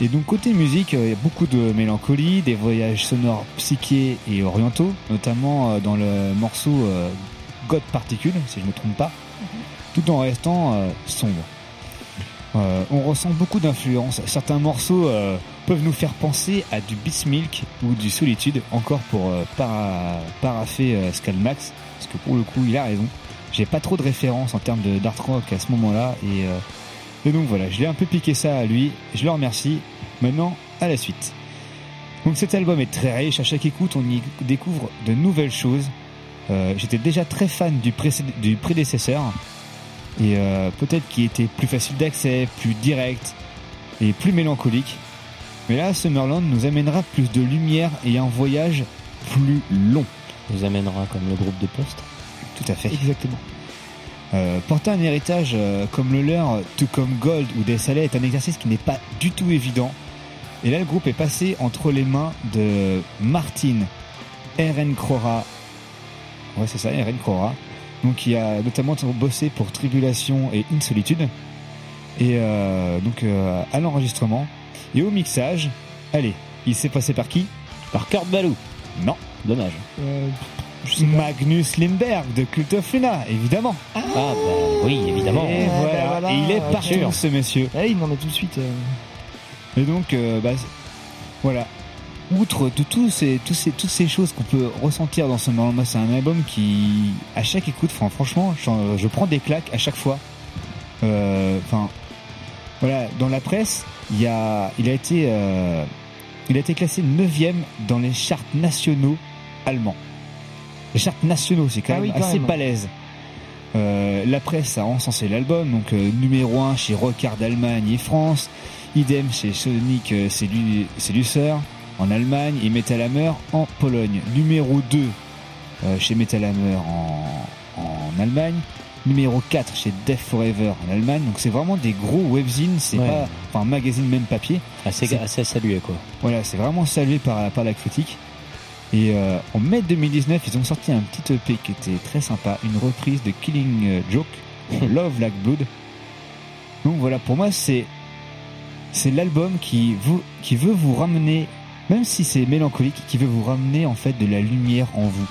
et donc côté musique euh, il y a beaucoup de mélancolie des voyages sonores psychés et orientaux notamment euh, dans le morceau euh, God Particule si je me trompe pas tout en restant sombre on ressent beaucoup d'influence. Certains morceaux peuvent nous faire penser à du Bismilk ou du Solitude, encore pour euh, para, paraffer parce que pour le coup, il a raison. J'ai pas trop de références en termes de d'art rock à ce moment-là, et, et donc voilà, je l'ai un peu piqué ça à lui. Je le remercie. Maintenant, à la suite. Donc cet album est très riche. À chaque écoute, on y découvre de nouvelles choses. Euh, J'étais déjà très fan du, du prédécesseur et euh, peut-être qu'il était plus facile d'accès, plus direct et plus mélancolique. Mais là, Summerland nous amènera plus de lumière et un voyage plus long. Nous amènera comme le groupe de poste. Tout à fait. Exactement. Euh, porter un héritage euh, comme le leur, tout comme Gold ou Des Salais, est un exercice qui n'est pas du tout évident. Et là, le groupe est passé entre les mains de Martin R.N. Crora. Ouais, c'est ça, R.N. Crora. Donc, qui a notamment bossé pour Tribulation et Insolitude. Et euh, donc, à l'enregistrement et au mixage, allez, il s'est passé par qui? Par Kurt Balou. Non. Dommage. Magnus Lindberg de Cult of Luna, évidemment. Ah bah oui, évidemment. Et, Ah, voilà. bah voilà, Et il est partout, sûr. ce monsieur. Ah, il en met tout de suite. euh. Et donc, euh, bah, voilà. Outre de tous ces, tous ces, toutes ces choses qu'on peut ressentir dans ce moment, moi, c'est un album qui, à chaque écoute, fran- franchement, je, je prends des claques à chaque fois. Euh, Enfin, voilà, dans la presse, il y a, il a été, euh, il a été classé 9 dans les charts nationaux allemands. Les charts nationaux, c'est quand Ah même oui, assez balèze. Euh, la presse a encensé l'album, donc euh, numéro 1 chez Rockard d'Allemagne et France, idem chez Sonic euh, Seducer en Allemagne et Metal Hammer en Pologne. Numéro 2 euh, chez Metal Hammer en, en Allemagne, numéro 4 chez Death Forever en Allemagne. Donc c'est vraiment des gros webzines, c'est Ouais. pas enfin magazine même papier. Assez, assez salué quoi. voilà, c'est vraiment salué par, par la critique. Et euh, en mai 2019, ils ont sorti un petit EP qui était très sympa, une reprise de Killing euh, Joke, Love Like Blood. Donc voilà, pour moi, c'est c'est l'album qui vous qui veut vous ramener, même si c'est mélancolique, qui veut vous ramener en fait de la lumière en vous.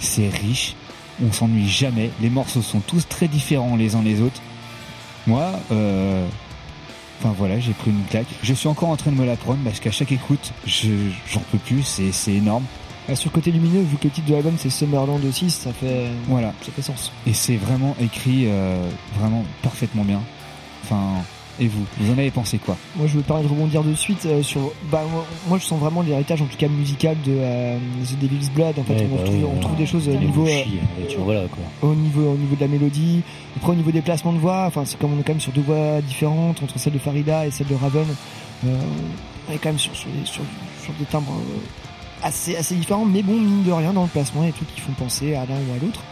C'est riche, on s'ennuie jamais, les morceaux sont tous très différents les uns les autres. Moi, euh, Enfin voilà, j'ai pris une claque. Je suis encore en train de me la prendre parce qu'à chaque écoute, je j'en peux plus, c'est c'est énorme. Ah, sur le côté lumineux, vu que le titre de l'album c'est Summerland aussi, ça fait, Voilà. ça fait sens. Et c'est vraiment écrit euh, vraiment parfaitement bien. Enfin, et vous, vous en avez pensé quoi Moi, je me permets de rebondir de suite euh, sur. Bah, moi, moi, je sens vraiment l'héritage, en tout cas musical, de euh, The Devil's Blood. En fait, Ouais, on, bah retrouve, oui, on des choses au niveau, euh, chie, tu vois, voilà quoi. au niveau, au niveau de la mélodie. Après, au niveau des placements de voix, enfin, c'est comme on est quand même sur deux voix différentes entre celle de Farida et celle de Raven. Euh, on est quand même sur, sur, des, sur, sur des timbres euh, assez, assez différents, mais bon, mine de rien, dans le placement, il y a des trucs qui font penser à l'un ou à l'autre.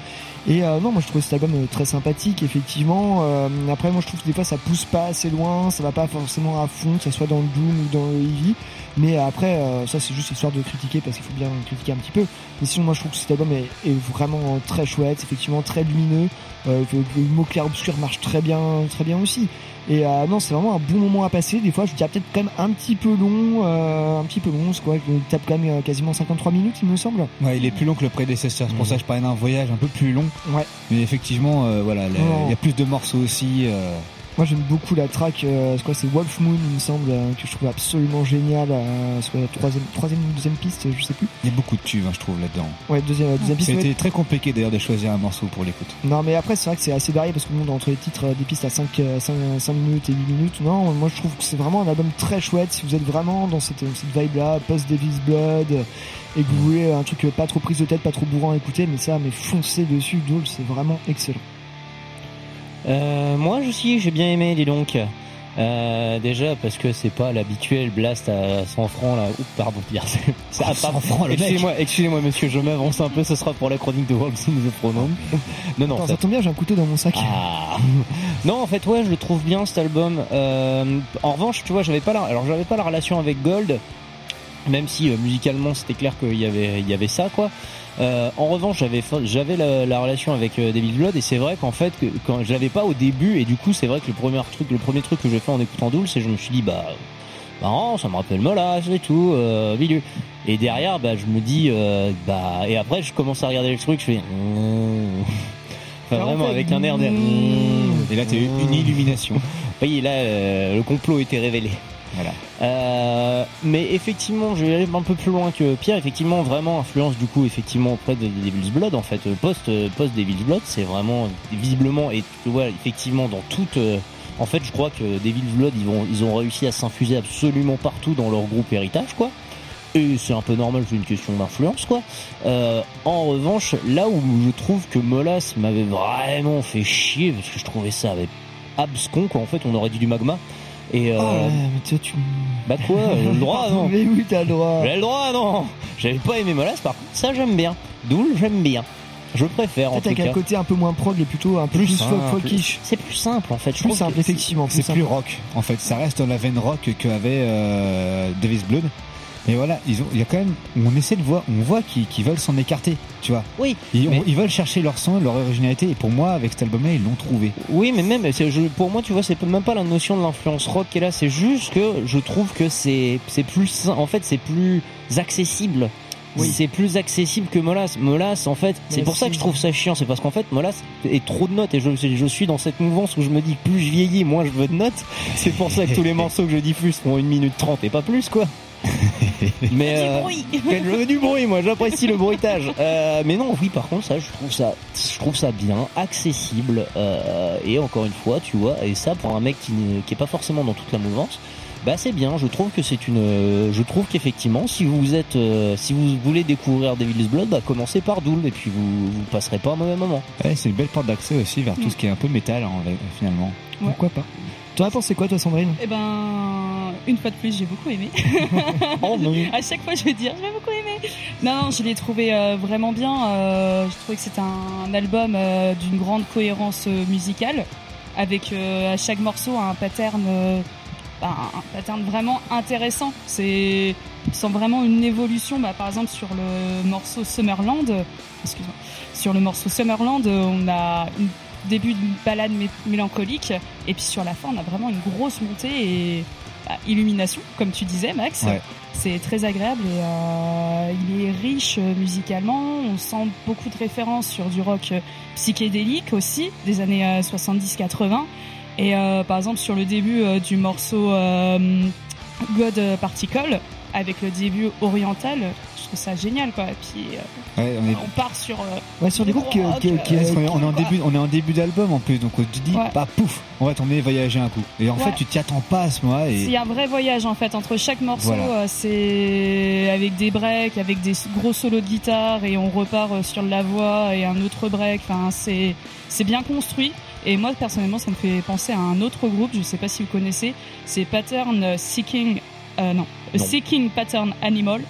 Et euh, non, moi je trouve cet album euh, très sympathique, effectivement. Euh, après, moi je trouve que des fois ça pousse pas assez loin, ça va pas forcément à fond, que ce soit dans le Doom ou dans le Heavy. Mais après, euh, ça c'est juste histoire de critiquer parce qu'il faut bien critiquer un petit peu. Mais sinon, moi je trouve que cet album est, est vraiment très chouette, effectivement très lumineux. Euh, le, le mot clair-obscur marche très bien, très bien aussi. Et euh, non, c'est vraiment un bon moment à passer. Des fois, je dirais peut-être quand même un petit peu long, euh, un petit peu long, c'est quoi. Il tape quand même euh, quasiment 53 minutes, il me semble. Ouais, il est plus long que le prédécesseur. C'est pour ça que je parlais d'un voyage un peu plus long. Ouais. Mais effectivement, euh, voilà, il y a plus de morceaux aussi. Moi j'aime beaucoup la track, euh, c'est quoi, c'est Wolf Moon il me semble, euh, que je trouve absolument génial. Euh, c'est quoi, la troisième, troisième ou deuxième piste, je sais plus. Il y a beaucoup de tubes, hein, je trouve, là-dedans. Ouais, deuxième, deuxième piste. C'était très compliqué d'ailleurs de choisir un morceau pour l'écoute. Non mais après c'est vrai que c'est assez varié parce que bon, entre les titres euh, des pistes à 5, 5, minutes et 8 minutes, non, moi je trouve que c'est vraiment un album très chouette si vous êtes vraiment dans cette, cette vibe là, post Davis Blood et que vous voulez un truc pas trop prise de tête, pas trop bourrant à écouter, mais ça, mais foncez dessus, Dool, c'est vraiment excellent. Euh, moi aussi j'ai bien aimé, dis donc. Euh, déjà parce que c'est pas l'habituel blast à 100 francs là. Oups, pardon c'est- ah, 100 pardon. francs, le. Excusez-moi, excusez-moi monsieur, je m'avance un peu, ce sera pour la chronique de World in the Pronoun. Non non, Attends, ça- ça tombe bien, j'ai un couteau dans mon sac. Ah. non, en fait, ouais, je le trouve bien cet album. Euh, en revanche, tu vois, j'avais pas la, alors j'avais pas la relation avec Gold, même si euh, musicalement c'était clair qu'il y avait, il y avait ça, quoi. Euh, en revanche, j'avais, la, la relation avec euh, David Blood et c'est vrai qu'en fait, que, quand je l'avais pas au début et du coup, c'est vrai que le premier truc, le premier truc que j'ai fait en écoutant Dool, c'est je me suis dit, bah, marrant, ça me rappelle Molas et tout, euh. Et derrière, bah, je me dis, euh, bah, et après, je commence à regarder le truc, je fais, mmh. enfin, vraiment avec un air de, Et là, t'as eu une illumination. Oui, là, euh, le complot était révélé. Voilà. Euh, mais effectivement, je vais aller un peu plus loin que Pierre. Effectivement, vraiment influence du coup, effectivement auprès de Devil's Blood. En fait, post post Devil's Blood, c'est vraiment visiblement et tu effectivement dans toute. euh, en fait, je crois que Devil's Blood, ils vont ils ont réussi à s'infuser absolument partout dans leur groupe héritage, quoi. Et c'est un peu normal, c'est une question d'influence, quoi. Euh, en revanche, là où je trouve que Molas m'avait vraiment fait chier, parce que je trouvais ça avec abscon, quoi. En fait, on aurait dit du magma. Et euh, Oh, ouais, mais toi, tu. bah quoi, j'ai le droit, non Mais oui, t'as le droit. J'ai le droit, non J'avais pas aimé Molas, par contre, ça j'aime bien. Doul, j'aime bien. Je préfère, en Peut-être tout avec cas. un côté un peu moins prog et plutôt un peu plus, simple. folkish. C'est plus simple, en fait. Je Plus simple, effectivement. C'est plus rock, en fait. Ça reste la veine rock qu'avait euh, Davis Blood. Et voilà, ils ont, il y a quand même, on essaie de voir, on voit qu'ils qu'ils veulent s'en écarter, tu vois. Oui. Ils, mais- on- ils veulent chercher leur son, leur originalité. Et pour moi, avec cet album-là, ils l'ont trouvé. Oui, mais même, pour moi, tu vois, c'est même pas la notion de l'influence rock qui est là, c'est juste que je trouve que c'est, c'est plus, en fait, c'est plus accessible c'est plus accessible que Molas. Molas, en fait, c'est Mais pour ça que je trouve ça chiant. C'est parce qu'en fait, Molas est trop de notes et je, je suis dans cette mouvance où je me dis que plus je vieillis, moins je veux de notes. C'est pour ça que tous les morceaux que je diffuse font une minute trente et pas plus, quoi. Mais euh, quel- je veux du bruit, moi, j'apprécie le bruitage. Euh, mais non, oui, par contre, ça, je trouve ça, je trouve ça bien, accessible, euh, et encore une fois, tu vois, et ça pour un mec qui n'est qui est pas forcément dans toute la mouvance, bah c'est bien. Je trouve que c'est une, euh, je trouve qu'effectivement, si vous êtes, euh, si vous voulez découvrir Devil's Blood, bah commencez par Doom, et puis vous, vous passerez pas un mauvais moment. Ouais, c'est une belle porte d'accès aussi vers tout ce qui est un peu métal en- finalement. Pourquoi pas? Toi, pensé quoi, toi, Sandrine Eh ben, une fois de plus, j'ai beaucoup aimé. Oh non. À chaque fois, je vais dire, j'ai beaucoup aimé. Non, non, je l'ai trouvé euh, vraiment bien. Euh, je trouvais que c'était un album euh, d'une grande cohérence musicale, avec à chaque morceau un pattern, un, pattern vraiment intéressant. C'est, sent vraiment une évolution. Bah, par exemple, sur le morceau Summerland, excuse-moi, sur le morceau Summerland, on a une début d'une balade mé- mélancolique, et puis sur la fin, on a vraiment une grosse montée et bah, illumination, comme tu disais, Max. Ouais. C'est très agréable et euh, il est riche euh, musicalement. On sent beaucoup de références sur du rock euh, psychédélique aussi, des années euh, 70-80. Et euh, par exemple, sur le début euh, du morceau euh, God Particle, avec le début oriental, je trouve ça génial, quoi. Et puis, euh, Ouais, on est, on part sur. euh, Ouais, sur des groupes qui, qui, qui- euh, on est en début, on est en début d'album en plus, donc tu te Ouais. bah pouf, on va t'emmener voyager un coup. Et en Ouais. fait, tu t'y attends pas à ce moment Il y et a un vrai voyage en fait entre chaque morceau. Voilà. euh, C'est avec des breaks, avec des gros solos de guitare et on repart sur la voix et un autre break. Enfin, c'est c'est bien construit. Et moi personnellement, ça me fait penser à un autre groupe. Je sais pas si vous connaissez. C'est Pattern Seeking. Euh, non, Non. Seeking Pattern Animal.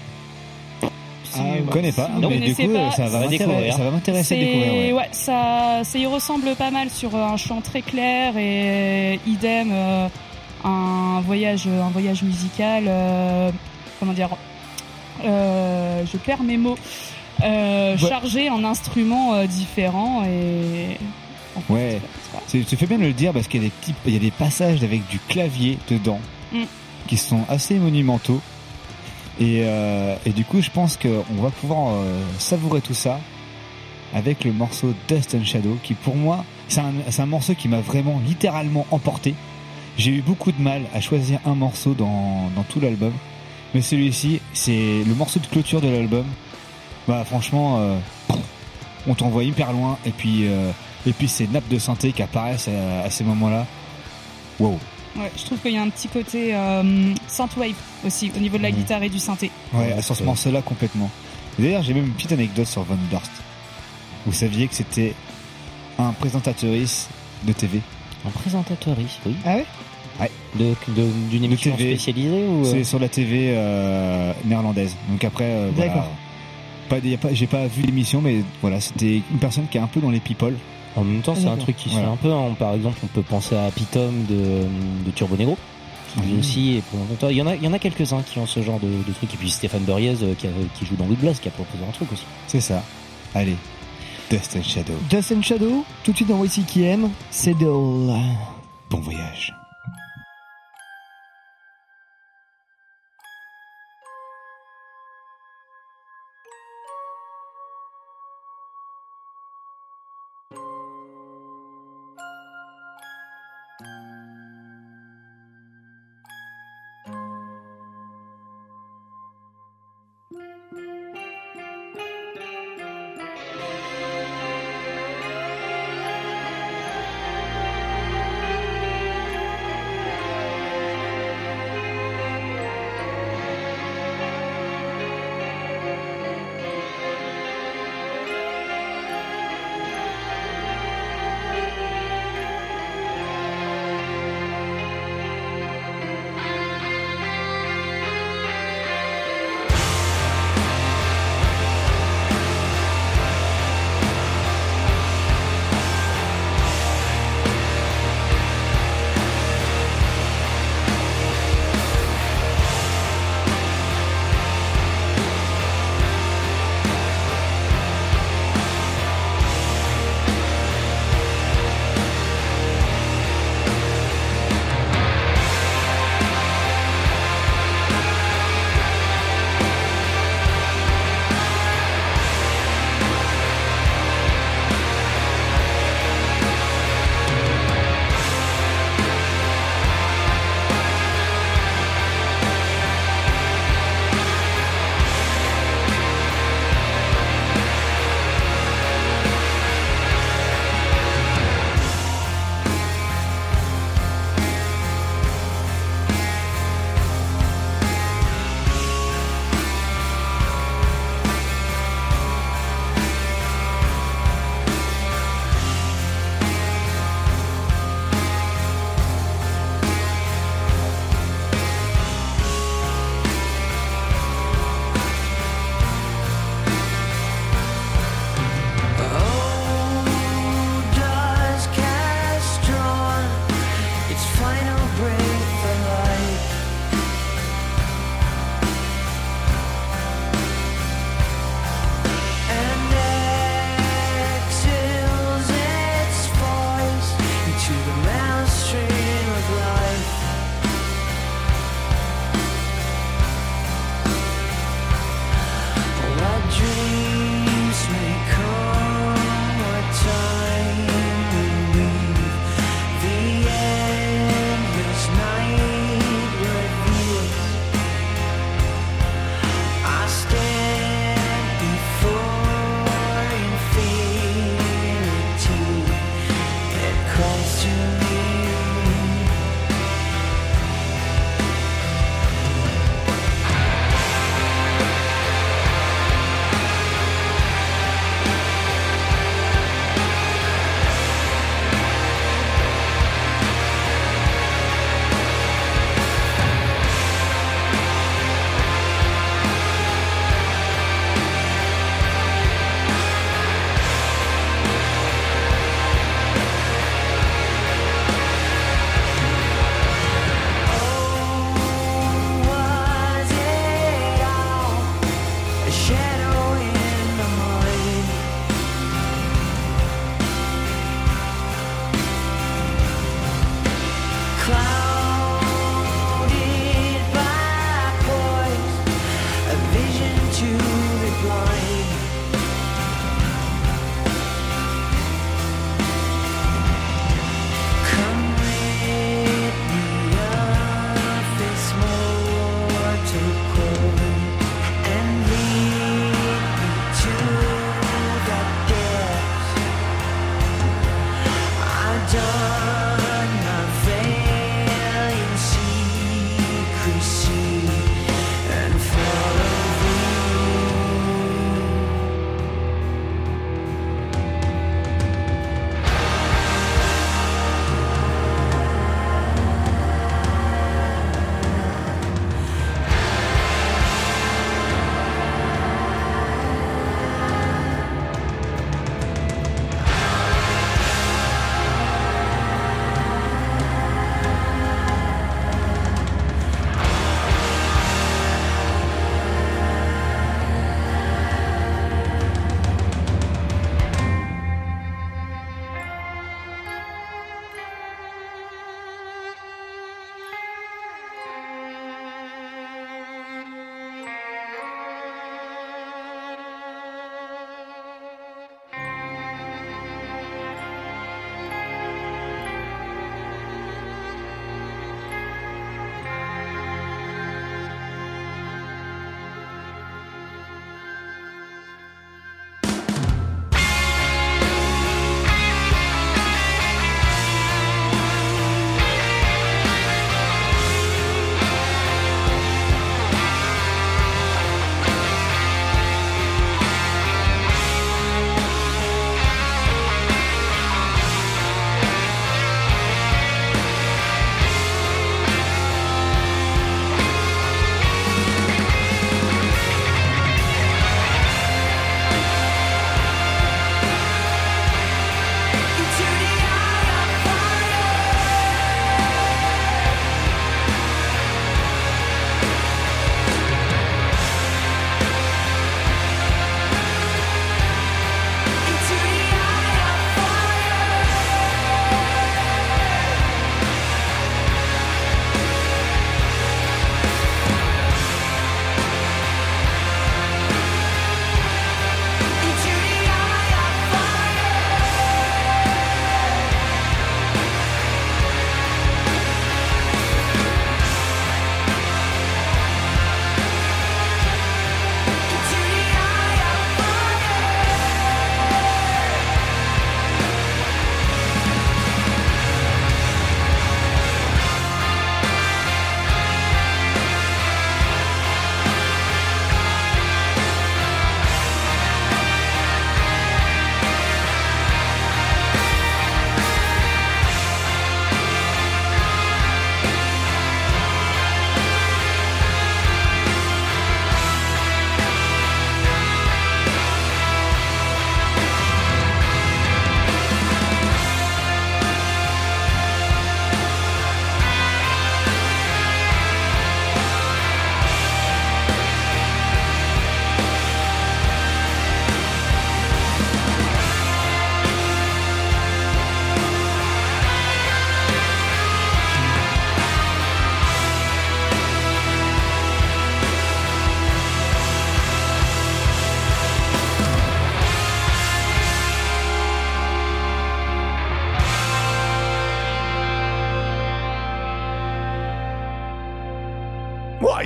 Ah, je connais pas, Si vous mais du coup, pas, ça va m'intéresser- découvrir. ça va m'intéresser à c'est découvrir. ouais. ouais, ça, ça y ressemble pas mal sur un chant très clair et idem euh, un voyage, un voyage musical. euh, comment dire euh, Je perds mes mots. Euh, Ouais. chargé en instruments euh, différents et Ouais, tu fais bien de le dire parce qu'il y a des petits, il y a des passages avec du clavier dedans Mm. Qui sont assez monumentaux. Et, euh, du coup, je pense qu'on va pouvoir euh, savourer tout ça avec le morceau Dust and Shadow, qui pour moi, c'est un, morceau qui m'a vraiment littéralement emporté. J'ai eu beaucoup de mal à choisir un morceau dans, tout l'album, mais celui-ci, c'est le morceau de clôture de l'album. Bah franchement, euh, on t'envoie hyper loin, et puis et puis ces nappes de synthé qui apparaissent à, à ces moments-là. Wow. Ouais, je trouve qu'il y a un petit côté euh, synthwave aussi au niveau de la Mhm. guitare et du synthé. Ouais, sur ce morceau-là complètement. D'ailleurs, j'ai même une petite anecdote sur Von Durst. Vous saviez que c'était un présentatrice de TV Un présentatrice, oui. Ah ouais? Ouais. De- de- D'une émission TV. spécialisée ou euh, C'est sur la TV euh, néerlandaise. Donc après, euh, voilà. D'accord. Pas, y a pas, j'ai pas vu l'émission, mais voilà, c'était une personne qui est un peu dans les people. En même temps, c'est un truc qui se fait un peu. hein. Par exemple, on peut penser à Pitom de, de Turbo Negro, qui lui Mhm. aussi est présentateur. Il y en a, il y en a quelques-uns qui ont ce genre de, de truc. Et puis Stéphane Buriez euh, qui, a- qui joue dans Wood Blast, qui a proposé un truc aussi. C'est ça. Allez, Dust and Shadow. Dust and Shadow, tout de suite dans YCKM, c'est Doll. Bon voyage.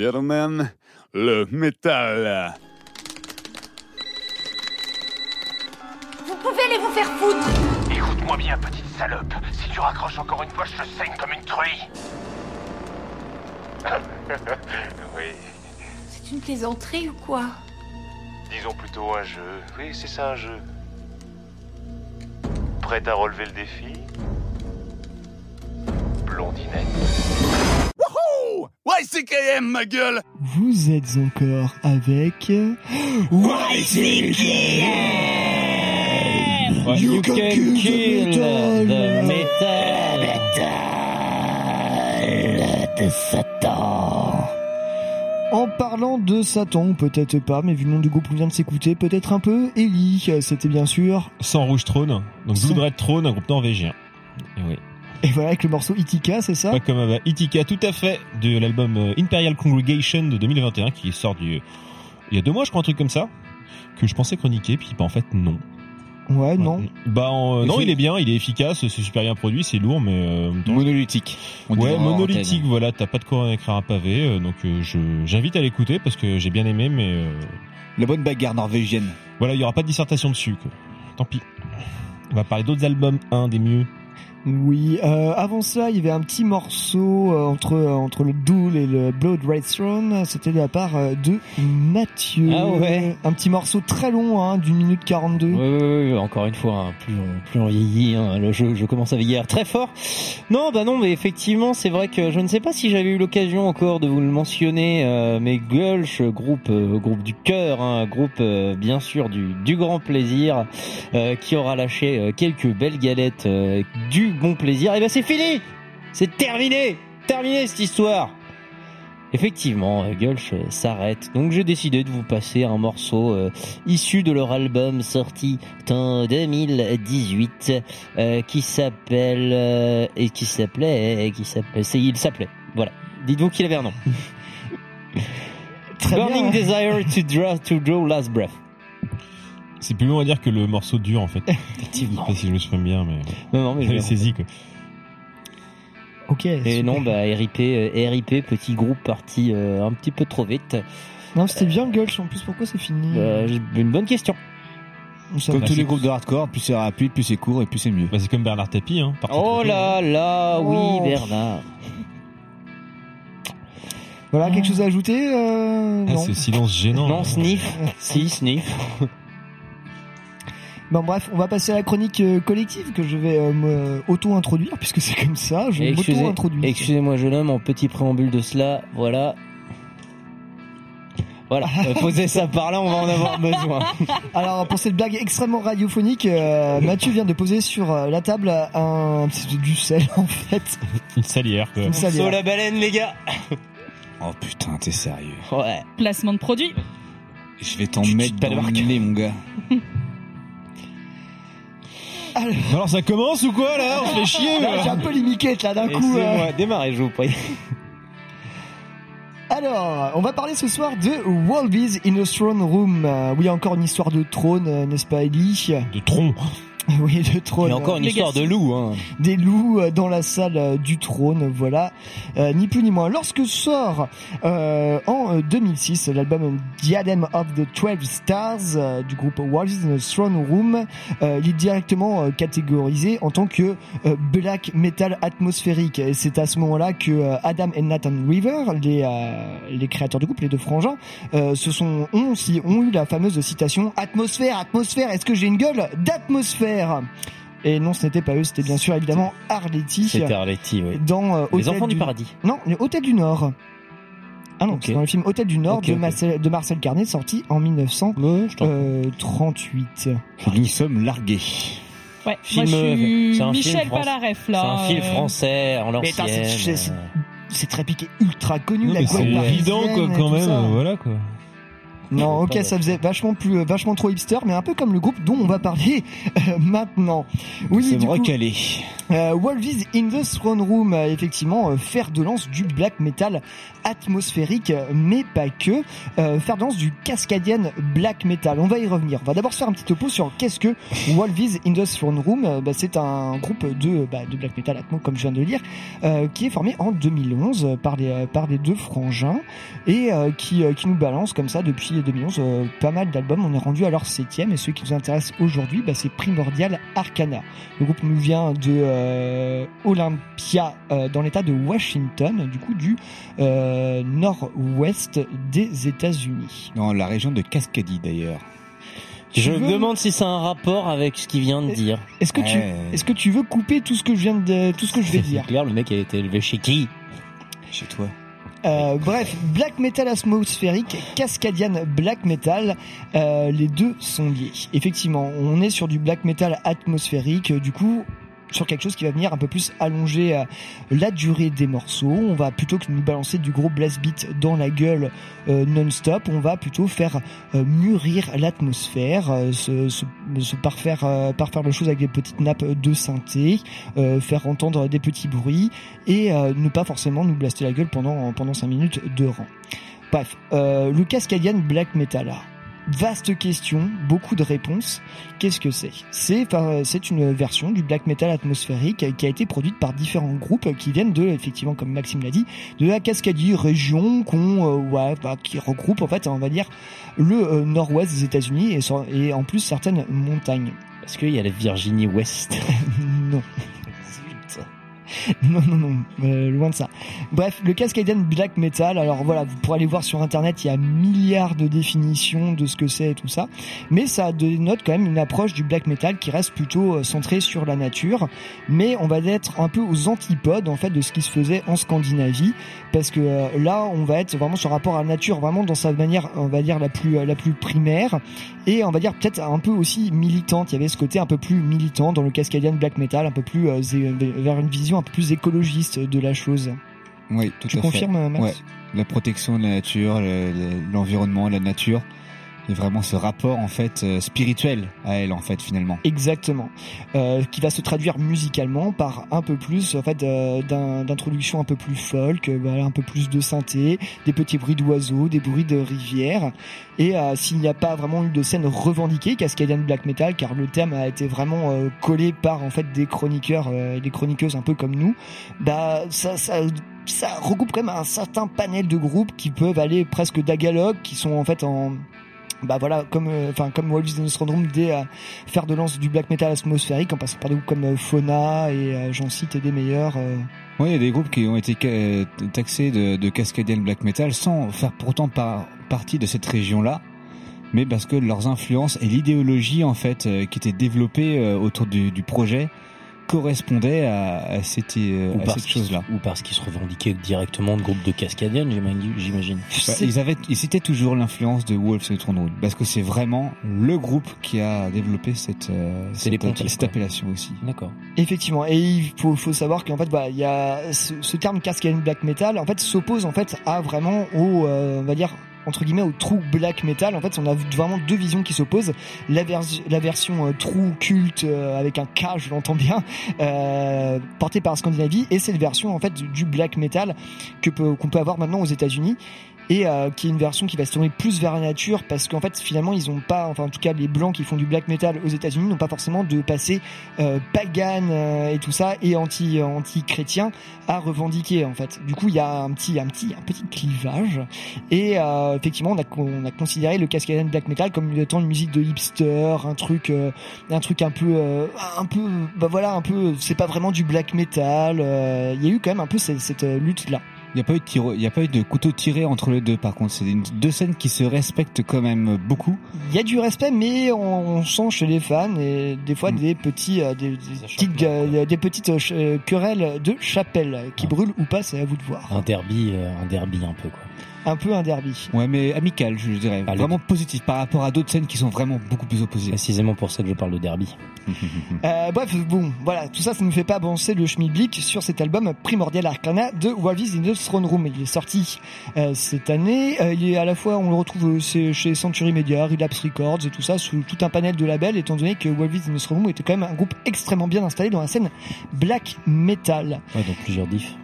gentlemen, le métal. Vous pouvez aller vous faire foutre Écoute-moi bien, petite salope. Si tu raccroches encore une fois, je te saigne comme une truie. oui, C'est une plaisanterie ou quoi? Disons plutôt un jeu. Oui, c'est ça un jeu. Prête à relever le défi? Ma gueule Vous êtes encore avec You can kill the metal. de Satan. En parlant de Satan, peut-être pas, mais vu le nom du groupe qu'on vient de s'écouter, peut-être un peu, Ellie, c'était bien sûr. Sans Rouge Trône, donc Blood Red Throne, un groupe norvégien. Et oui. Et voilà, avec le morceau Itika, c'est ça Pas comme euh, Itika, tout à fait, de l'album euh, Imperial Congregation de 2021, qui sort du, il y a deux mois, je crois, un truc comme ça, que je pensais chroniquer, puis bah, en fait, non. Ouais, non. Bah en- Mais non, il est bien, il est efficace, c'est super bien produit, c'est lourd, mais euh, en même temps- Monolithique. On ouais, dira en monolithique, antenne. voilà, t'as pas de quoi en écrire un pavé, euh, donc euh, je j'invite à l'écouter parce que j'ai bien aimé, mais euh, La bonne bagarre norvégienne. voilà, il y aura pas de dissertation dessus, quoi. Tant pis. On va parler d'autres albums, un des mieux. Oui, euh, avant ça, il y avait un petit morceau euh, entre euh, entre le Duel et le Blood Red Throne. C'était de la part euh, de Mathieu. Ah ouais. Un petit morceau très long, hein, d'une minute 42. Oui, oui, oui, encore une fois, hein, plus on, plus on vieillit, hein, le jeu, je commence à vieillir très fort. Non, bah non, mais effectivement, c'est vrai que je ne sais pas si j'avais eu l'occasion encore de vous le mentionner, euh, mais Gulch, groupe, euh, groupe du cœur, hein, groupe euh, bien sûr du, du grand plaisir, euh, qui aura lâché quelques belles galettes euh, avec du bon plaisir. Et ben c'est fini, c'est terminé, terminé cette histoire. Effectivement, euh, Gulch euh, s'arrête. Donc j'ai décidé de vous passer un morceau euh, issu de leur album sorti en 2018 euh, qui s'appelle euh, et qui s'appelait et qui s'appelait c'est il s'appelait. Voilà. Dites-vous qu'il avait un nom. Burning bien. Desire to draw to draw last breath. C'est plus long à dire que le morceau dur en fait. Effectivement. Je sais pas si je me souviens bien, mais. Non, non, mais je l'ai saisi quoi. Ok. Et super. non, bah RIP, euh, RIP, petit groupe parti euh, un petit peu trop vite. Non, c'était bien Gulch. En plus, pourquoi c'est fini Euh, une bonne question. Ça Comme tous les groupes de hardcore, plus c'est rapide, plus c'est court et plus c'est mieux. Bah, c'est comme Bernard Tapie, hein. Oh là là, oui Oh. Bernard. Voilà, quelque chose à ajouter euh, Ah, Non. ce silence gênant. Non, sniff. si, sniff. Bon, bref, on va passer à la chronique euh, collective que je vais euh, me auto-introduire puisque c'est comme ça. Je Excusez- m'auto-introduis. Excusez-moi, jeune homme, en petit préambule de cela, voilà. Voilà, euh, posez ça par là, on va en avoir besoin. Alors pour cette blague extrêmement radiophonique, euh, Mathieu vient de poser sur euh, la table un c'est du sel en fait. Une salière quoi. Une salière. Saut la baleine, les gars. Oh putain, t'es sérieux. Ouais. Placement de produit. Je vais t'en mettre dans le nez, mon gars. Alors, Alors ça commence ou quoi là? On se fait chier j'ai un peu les miquettes là d'un coup. euh. Démarrez, je vous prie. Alors, on va parler ce soir de Wolves in a Throne Room. Euh, oui, encore une histoire de trône, euh, n'est-ce pas, Ellie? De tronc. Oui, de trône. Il y a encore une histoire de loup, hein. des loups euh, dans la salle euh, du trône, voilà, Euh, ni plus ni moins. Lorsque sort euh, en euh, 2006 l'album Diadem of the Twelve Stars euh, du groupe Wolves in the Throne Room, euh, il est directement euh, catégorisé en tant que euh, black metal atmosphérique. Et c'est à ce moment-là que euh, Adam et Nathan River, les, euh, les créateurs du groupe, les deux frangins, euh, se sont ont, ont eu la fameuse citation atmosphère, atmosphère. Est-ce que j'ai une gueule d'atmosphère? Et non, ce n'était pas eux, c'était bien sûr évidemment Arletty. C'était Arletty, oui. Dans euh, Les enfants du paradis. Non, Hôtel du Nord. Ah non, c'est dans le film Hôtel du Nord de. Marcel, de Marcel Carnet, sorti en Ouais, je t'en- 1938. Nous sommes largués. Ouais, Film, moi je euh, suis c'est un Michel film Palaref C'est là. un film euh, français en l'ancienne. c'est- très piqué, ultra connu, Non, la mais c'est évident quoi quand même. euh, Voilà quoi. Non, ok, ça faisait vachement plus, euh, vachement trop hipster, mais un peu comme le groupe dont on va parler euh, maintenant. Oui, C'est du recaler. Euh, Wolves in the Throne Room, euh, effectivement, euh, fer de lance du black metal atmosphérique, euh, mais pas que. Euh, fer de lance du cascadian black metal. On va y revenir. On va d'abord se faire un petit topo sur qu'est-ce que Wolves in the Throne Room. Bah, c'est un groupe de, bah, de black metal atmo, comme je viens de le dire, euh, qui est formé en 2011 euh, par les, par les deux frangins et euh, qui, euh, qui nous balance comme ça depuis 2011 euh, pas mal d'albums. On est rendu à leur septième et celui qui nous intéresse aujourd'hui, bah, c'est Primordial Arcana. Le groupe nous vient de euh, Olympia euh, dans l'état de Washington, du coup du euh, nord-ouest des États-Unis. Dans la région de Cascadie d'ailleurs. Je me demande si c'est un rapport avec ce qu'il vient de dire. Est-ce que tu est-ce que tu veux couper tout ce que je viens de tout ce que je vais dire? clair, le mec a été élevé chez qui? Chez toi. Euh, bref, black metal atmosphérique, cascadian black metal, euh, les deux sont liés. Effectivement, on est sur du black metal atmosphérique, euh, du coup sur quelque chose qui va venir un peu plus allonger euh, la durée des morceaux. On va plutôt que nous balancer du gros blast beat dans la gueule euh, non-stop, on va plutôt faire euh, mûrir l'atmosphère, euh, se, parfaire, parfaire les choses avec des petites nappes de synthé, faire entendre des petits bruits et ne pas forcément nous blaster la gueule pendant pendant 5 minutes de rang. Bref, le Cascadian Black Metal. Vaste question, beaucoup de réponses. Qu'est-ce que c'est? C'est enfin, c'est une version du black metal atmosphérique qui a été produite par différents groupes qui viennent de, effectivement, comme Maxime l'a dit, de la Cascadie, région qu'on, euh, ouais, bah, qui regroupe en fait, on va dire, le euh, nord-ouest des États-Unis et, et en plus certaines montagnes. Parce qu'il y a la Virginie Ouest. non. Non, non, non, euh, loin de ça. Bref, le Cascadian Black Metal, alors voilà, vous pourrez aller voir sur internet, il y a milliards de définitions de ce que c'est et tout ça, mais ça dénote quand même une approche du black metal qui reste plutôt euh, centrée sur la nature, mais on va être un peu aux antipodes en fait de ce qui se faisait en Scandinavie, parce que euh, là, on va être vraiment sur rapport à la nature, vraiment dans sa manière, on va dire, la plus, euh, la plus primaire, et on va dire peut-être un peu aussi militante. Il y avait ce côté un peu plus militant dans le Cascadian Black Metal, un peu plus euh, vers une vision un peu plus écologiste de la chose. Oui, tout Tu à confirmes, fait. Max? Ouais. La protection de la nature, le- le- l'environnement, la nature, et vraiment ce rapport en fait euh, spirituel à elle en fait finalement. Exactement, euh, qui va se traduire musicalement par un peu plus en fait euh, d'introduction un peu plus folk, un peu plus de synthé, des petits bruits d'oiseaux, des bruits de rivière. Et s'il n'y a pas vraiment eu de scène revendiquée Cascadian Black Metal, car le thème a été vraiment collé par en fait des chroniqueurs et des chroniqueuses un peu comme nous, bah ça ça ça regroupe quand même un certain panel de groupes qui peuvent aller presque d'agalogue, qui sont en fait en bah voilà comme euh, enfin comme in the Throne Room des euh, fers de lance du black metal atmosphérique en passant par des groupes comme euh, Fauna et euh, j'en cite des meilleurs euh. Oui, il y a des groupes qui ont été taxés de, de Cascadian Black Metal sans faire pourtant par- partie de cette région-là, mais parce que leurs influences et l'idéologie en fait euh, qui était développée euh, autour du, du projet correspondaient à, à cette, euh, Ou à parce cette chose-là. Ou parce qu'ils se revendiquaient directement de groupe de Cascadian, j'imagine-. Bah, ils avaient, ils citaient toujours l'influence de Wolves et Throne Room, parce que c'est vraiment le groupe qui a développé cette, euh, cette, cette appellation aussi. D'accord. Effectivement, et il faut, faut savoir qu'en fait, voilà, il y a ce, ce terme Cascadian Black Metal, en fait, s'oppose en fait à vraiment au, euh, on va dire entre guillemets au true black metal. En fait, on a vraiment deux visions qui s'opposent. La, la version euh, true culte euh, avec un K, je l'entends bien, euh, portée par Scandinavie, et cette version en fait du, black metal que qu'on peut avoir maintenant aux États-Unis et euh, qui est une version qui va se tourner plus vers la nature parce qu'en fait finalement ils ont pas enfin en tout cas les blancs qui font du black metal aux États-Unis n'ont pas forcément de passé euh, pagan euh, et tout ça et anti anti chrétien à revendiquer en fait. Du coup il y a un petit un petit un petit clivage. Et euh, effectivement on a on a considéré le Cascadian black metal comme étant une musique de hipster un truc euh, un truc un peu euh, un peu bah voilà un peu c'est pas vraiment du black metal il y a eu quand même un peu cette, cette lutte là Il n'y a pas eu de tiro- y a pas eu de couteau tiré entre les deux. Par contre, c'est deux scènes qui se respectent quand même beaucoup. Il y a du respect, mais on, on sent chez les fans et des fois des petits, euh, des, des petites, euh, des petites euh, euh, querelles de chapelle qui brûlent ou pas, c'est à vous de voir. Un derby, euh, un derby un peu quoi. Un peu un derby. Ouais, mais amical, je dirais. vraiment positif par rapport à d'autres scènes qui sont vraiment beaucoup plus opposées. Précisément pour ça que je parle de derby. Euh, bref, bon, voilà, tout ça, ça ne fait pas avancer le schmilblick sur cet album Primordial Arcana de Walvis in the Throne Room. Il est sorti euh, cette année. Euh, il est à la fois, on le retrouve euh, chez Century Media, Relapse Records et tout ça, sous tout un panel de labels, étant donné que Walvis in the Throne Room était quand même un groupe extrêmement bien installé dans la scène black metal. Ouais, donc plusieurs diffs.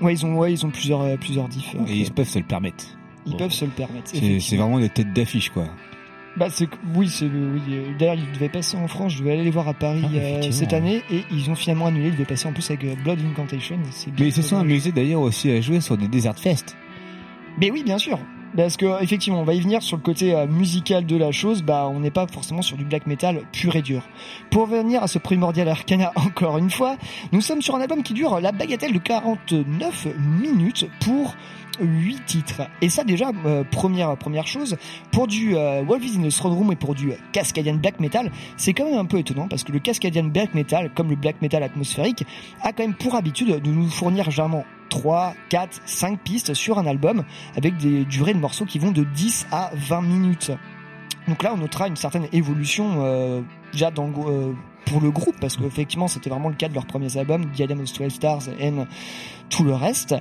Ouais, ils ont, ouais, ils ont plusieurs, euh, plusieurs diffs. Et ils peuvent se le permettre. Ils peuvent se le permettre. C'est- vraiment des têtes d'affiche, quoi. Bah c'est oui c'est oui euh, d'ailleurs ils devaient passer en France je devais aller les voir à Paris Ah, euh, cette année et ils ont finalement annulé ils devaient passer en plus avec euh, Blood Incantation Mais ils se sont amusés d'ailleurs aussi à jouer sur des Desert Fest. mais oui bien sûr parce que effectivement on va y venir sur le côté euh, musical de la chose bah on n'est pas forcément sur du black metal pur et dur pour revenir à ce primordial arcana encore une fois nous sommes sur un album qui dure la bagatelle de 49 minutes pour 8 titres. Et ça déjà, euh, première, première chose, pour du euh, Wolves in the Throne Room et pour du euh, Cascadian Black Metal, c'est quand même un peu étonnant parce que le Cascadian Black Metal, comme le Black Metal atmosphérique, a quand même pour habitude de nous fournir généralement 3, 4, 5 pistes sur un album avec des durées de morceaux qui vont de 10 à 20 minutes. Donc là, on notera une certaine évolution euh, déjà euh, pour le groupe parce qu'effectivement, c'était vraiment le cas de leurs premiers albums, Diadem of 12 Stars et tout le reste.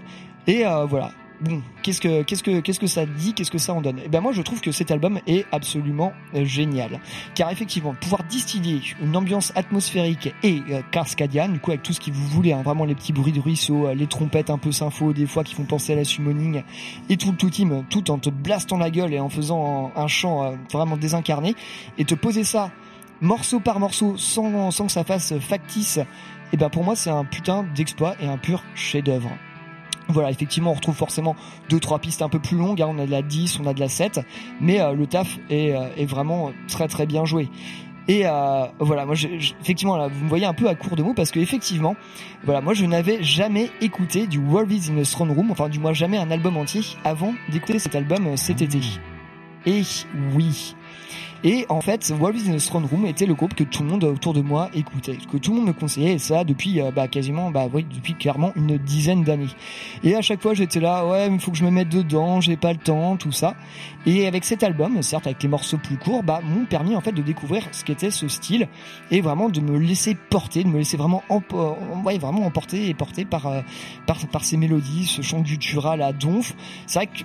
Et euh, voilà. Bon, qu'est-ce que qu'est-ce que qu'est-ce que ça dit, qu'est-ce que ça en donne? Eh ben moi je trouve que cet album est absolument euh, génial, car effectivement pouvoir distiller une ambiance atmosphérique et euh, du coup avec tout ce que vous voulez, hein, vraiment les petits bruits de ruisseau, euh, les trompettes un peu sympho des fois qui font penser à la summoning et tout le tout team, tout en te blastant la gueule et en faisant un, chant euh, vraiment désincarné, et te poser ça morceau par morceau sans sans que ça fasse factice, et ben pour moi c'est un putain d'exploit et un pur chef-d'œuvre. Voilà, effectivement, on retrouve forcément deux trois pistes un peu plus longues. hein. On a de la 10, on a de la 7, mais euh, le taf est, euh, est vraiment très très bien joué. Et euh, voilà, moi, je, effectivement, vous me voyez un peu à court de mots parce que effectivement, voilà, moi, je n'avais jamais écouté du Wolves in a Throne Room, enfin, du moins jamais un album entier avant d'écouter cet album cet été. Et oui. Et en fait, Wolves in the Throne Room était le groupe que tout le monde autour de moi écoutait, que tout le monde me conseillait, et ça depuis euh, bah, quasiment, bah oui, depuis clairement une dizaine d'années. Et à chaque fois, j'étais là, ouais, il faut que je me mette dedans, j'ai pas le temps, tout ça. Et avec cet album, certes avec les morceaux plus courts, bah m'ont permis en fait de découvrir ce qu'était ce style et vraiment de me laisser porter, de me laisser vraiment empo- ouais, vraiment emporter et porter par euh, par par ces mélodies, ce chant guttural à donf. C'est vrai que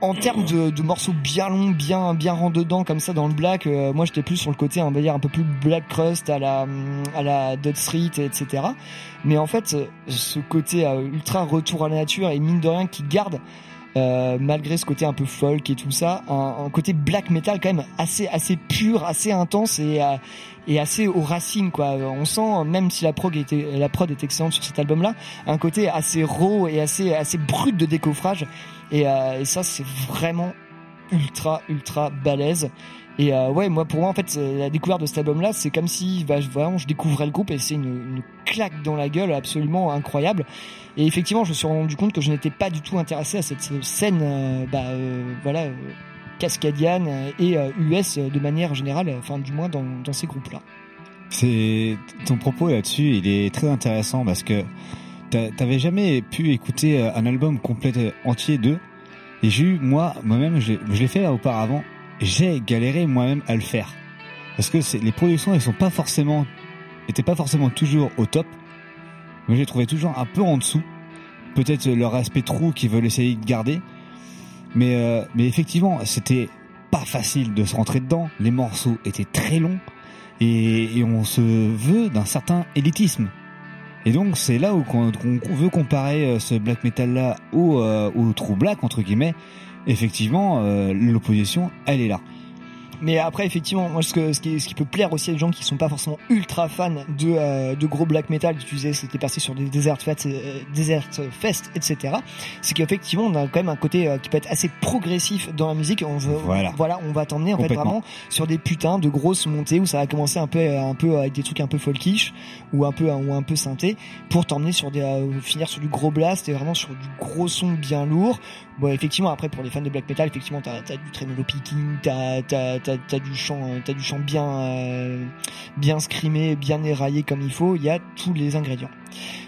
en termes de, de morceaux bien longs, bien bien rentre dedans comme ça dans le black, euh, moi j'étais plus sur le côté on va dire un peu plus black crust à la à la Dot Street etc. Mais en fait ce côté euh, ultra retour à la nature et mine de rien qui garde euh, malgré ce côté un peu folk et tout ça, un, un côté black metal quand même assez assez pur, assez intense et euh, et assez aux racines quoi. On sent même si la prog était la prod est excellente sur cet album là, un côté assez raw et assez assez brut de décoffrage et, euh, et ça c'est vraiment ultra ultra balèze. Et euh, ouais, moi pour moi en fait euh, la découverte de cet album là, c'est comme si bah, vraiment je découvrais le groupe et c'est une, claque dans la gueule absolument incroyable. Et effectivement, je me suis rendu compte que je n'étais pas du tout intéressé à cette scène, euh, bah voilà, cascadienne euh, et US de manière générale, enfin du moins dans, dans ces groupes-là. C'est ton propos là-dessus, il est très intéressant parce que t'avais jamais pu écouter euh, un album complet euh, entier d'eux? Et j'ai eu moi moi-même, je l'ai- fait auparavant. J'ai galéré moi-même à le faire parce que les productions elles sont pas forcément étaient pas forcément toujours au top. Moi j'ai trouvé toujours un peu en dessous. Peut-être leur aspect trou qu'ils veulent essayer de garder. Mais euh, mais effectivement c'était pas facile de se rentrer dedans. Les morceaux étaient très longs et, et on se veut d'un certain élitisme. Et donc c'est là où qu'on qu'on veut comparer euh, ce black metal là au, euh, au true black entre guillemets. Effectivement, euh, l'opposition, elle est là. Mais après, effectivement, moi, ce, que, ce, qui, ce qui peut plaire aussi à des gens qui sont pas forcément ultra fans de, euh, de gros black metal, tu disais, c'était passé sur des Desert Fest, euh, Desert Fest etc. C'est qu'effectivement, on a quand même un côté euh, qui peut être assez progressif dans la musique. On veut, Voilà. voilà, on va t'emmener en fait vraiment sur des putains de grosses montées où ça va commencer un peu, euh, un peu avec des trucs un peu folkish ou un peu, ou un peu synthé pour t'emmener sur des, euh, finir sur du gros blast et vraiment sur du gros son bien lourd. Bon, effectivement, après pour les fans de black metal, effectivement, t'as as du tremolo picking, t'as t'as t'as du chant, euh, t'as du chant bien euh, bien scrimé, bien éraillé comme il faut. Il y a tous les ingrédients.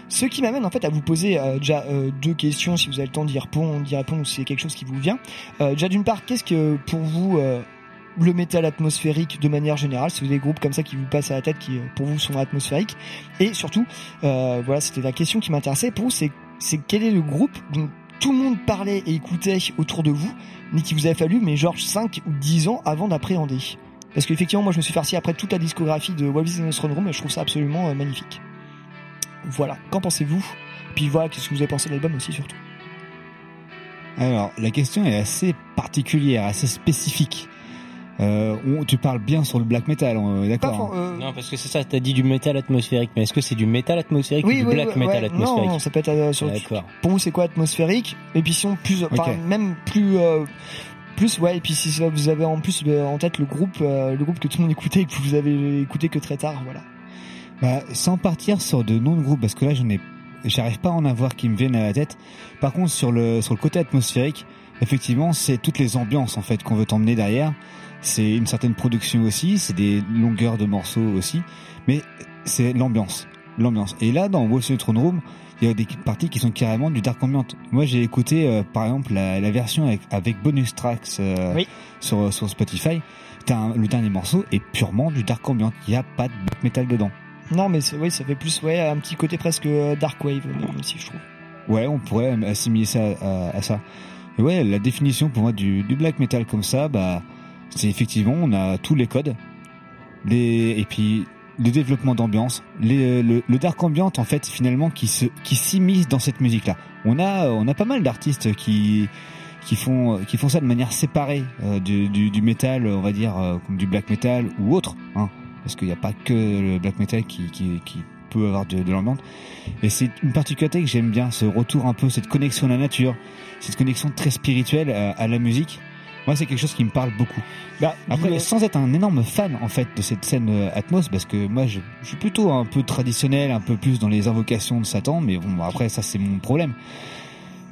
Ce qui m'amène en fait à vous poser euh, déjà deux questions, si vous avez le temps d'y répondre, d'y répondre, ou si c'est quelque chose qui vous vient. Déjà d'une part, qu'est-ce que pour vous le métal atmosphérique de manière générale, avez des groupes comme ça qui vous passent à la tête, qui pour vous sont atmosphériques, et surtout, voilà, c'était la question qui m'intéressait. Pour vous, c'est c'est quel est le groupe dont tout le monde parlait et écoutait autour de vous, mais qui vous a fallu, mais genre 5 ou 10 ans avant d'appréhender Parce qu'effectivement, moi je me suis farci après toute la discographie de What is in the Room et je trouve ça absolument euh, magnifique. Voilà, qu'en pensez-vous? Puis voilà, qu'est-ce que vous avez pensé de l'album aussi surtout? Alors, la question est assez particulière, assez spécifique. Euh, on- tu parles bien sur le black metal, on- d'accord hein. Non, parce que c'est ça, t'as dit du métal atmosphérique, mais est-ce que c'est du métal atmosphérique ou du black oui, metal ouais, atmosphérique Non, ça peut être euh, sur D'accord. Pour vous, c'est quoi atmosphérique? Et puis si on plus, enfin, même plus, euh, plus, ouais. Et puis si vous avez en plus le- en tête le groupe, euh, le groupe que tout le monde écoutait et que vous avez écouté que très tard, voilà. Bah, sans partir sur de noms de groupes, parce que là, j'en ai, j'arrive pas à en avoir qui me viennent à la tête. Par contre, sur le, sur le côté atmosphérique, effectivement, c'est toutes les ambiances, en fait, qu'on veut t'emmener derrière. C'est une certaine production aussi, c'est des longueurs de morceaux aussi, mais c'est l'ambiance. L'ambiance. Et là, dans Wolf Throne Room, il y a des parties qui sont carrément du dark ambient. Moi, j'ai écouté, euh, par exemple, la, la version avec, avec bonus tracks euh, sur, sur Spotify. Un- le dernier morceau est purement du dark ambient. Il n'y a pas de black metal dedans. Non, mais oui, ça fait plus, ouais, un petit côté presque euh, dark wave, même si je trouve. Ouais, on pourrait assimiler ça à, à ça. Et ouais, la définition pour moi du, du black metal comme ça, bah, c'est effectivement, on a tous les codes, les et puis le développement d'ambiance, les- le, le dark ambient en fait finalement qui se qui s'immisce dans cette musique là. On a on a pas mal d'artistes qui qui font qui font ça de manière séparée euh, du, du, du métal, on va dire euh, du black metal ou autre, hein, parce qu'il n'y a pas que le black metal qui qui, qui peut avoir de, de l'ambiance. Et c'est une particularité que j'aime bien, ce retour un peu, cette connexion à la nature, cette connexion très spirituelle à la musique. Moi, c'est quelque chose qui me parle beaucoup. Bah, Après, sans être un énorme fan en fait de cette scène euh, Atmos, parce que moi, je, je suis plutôt un peu traditionnel, un peu plus dans les invocations de Satan, mais bon, après, ça c'est mon problème.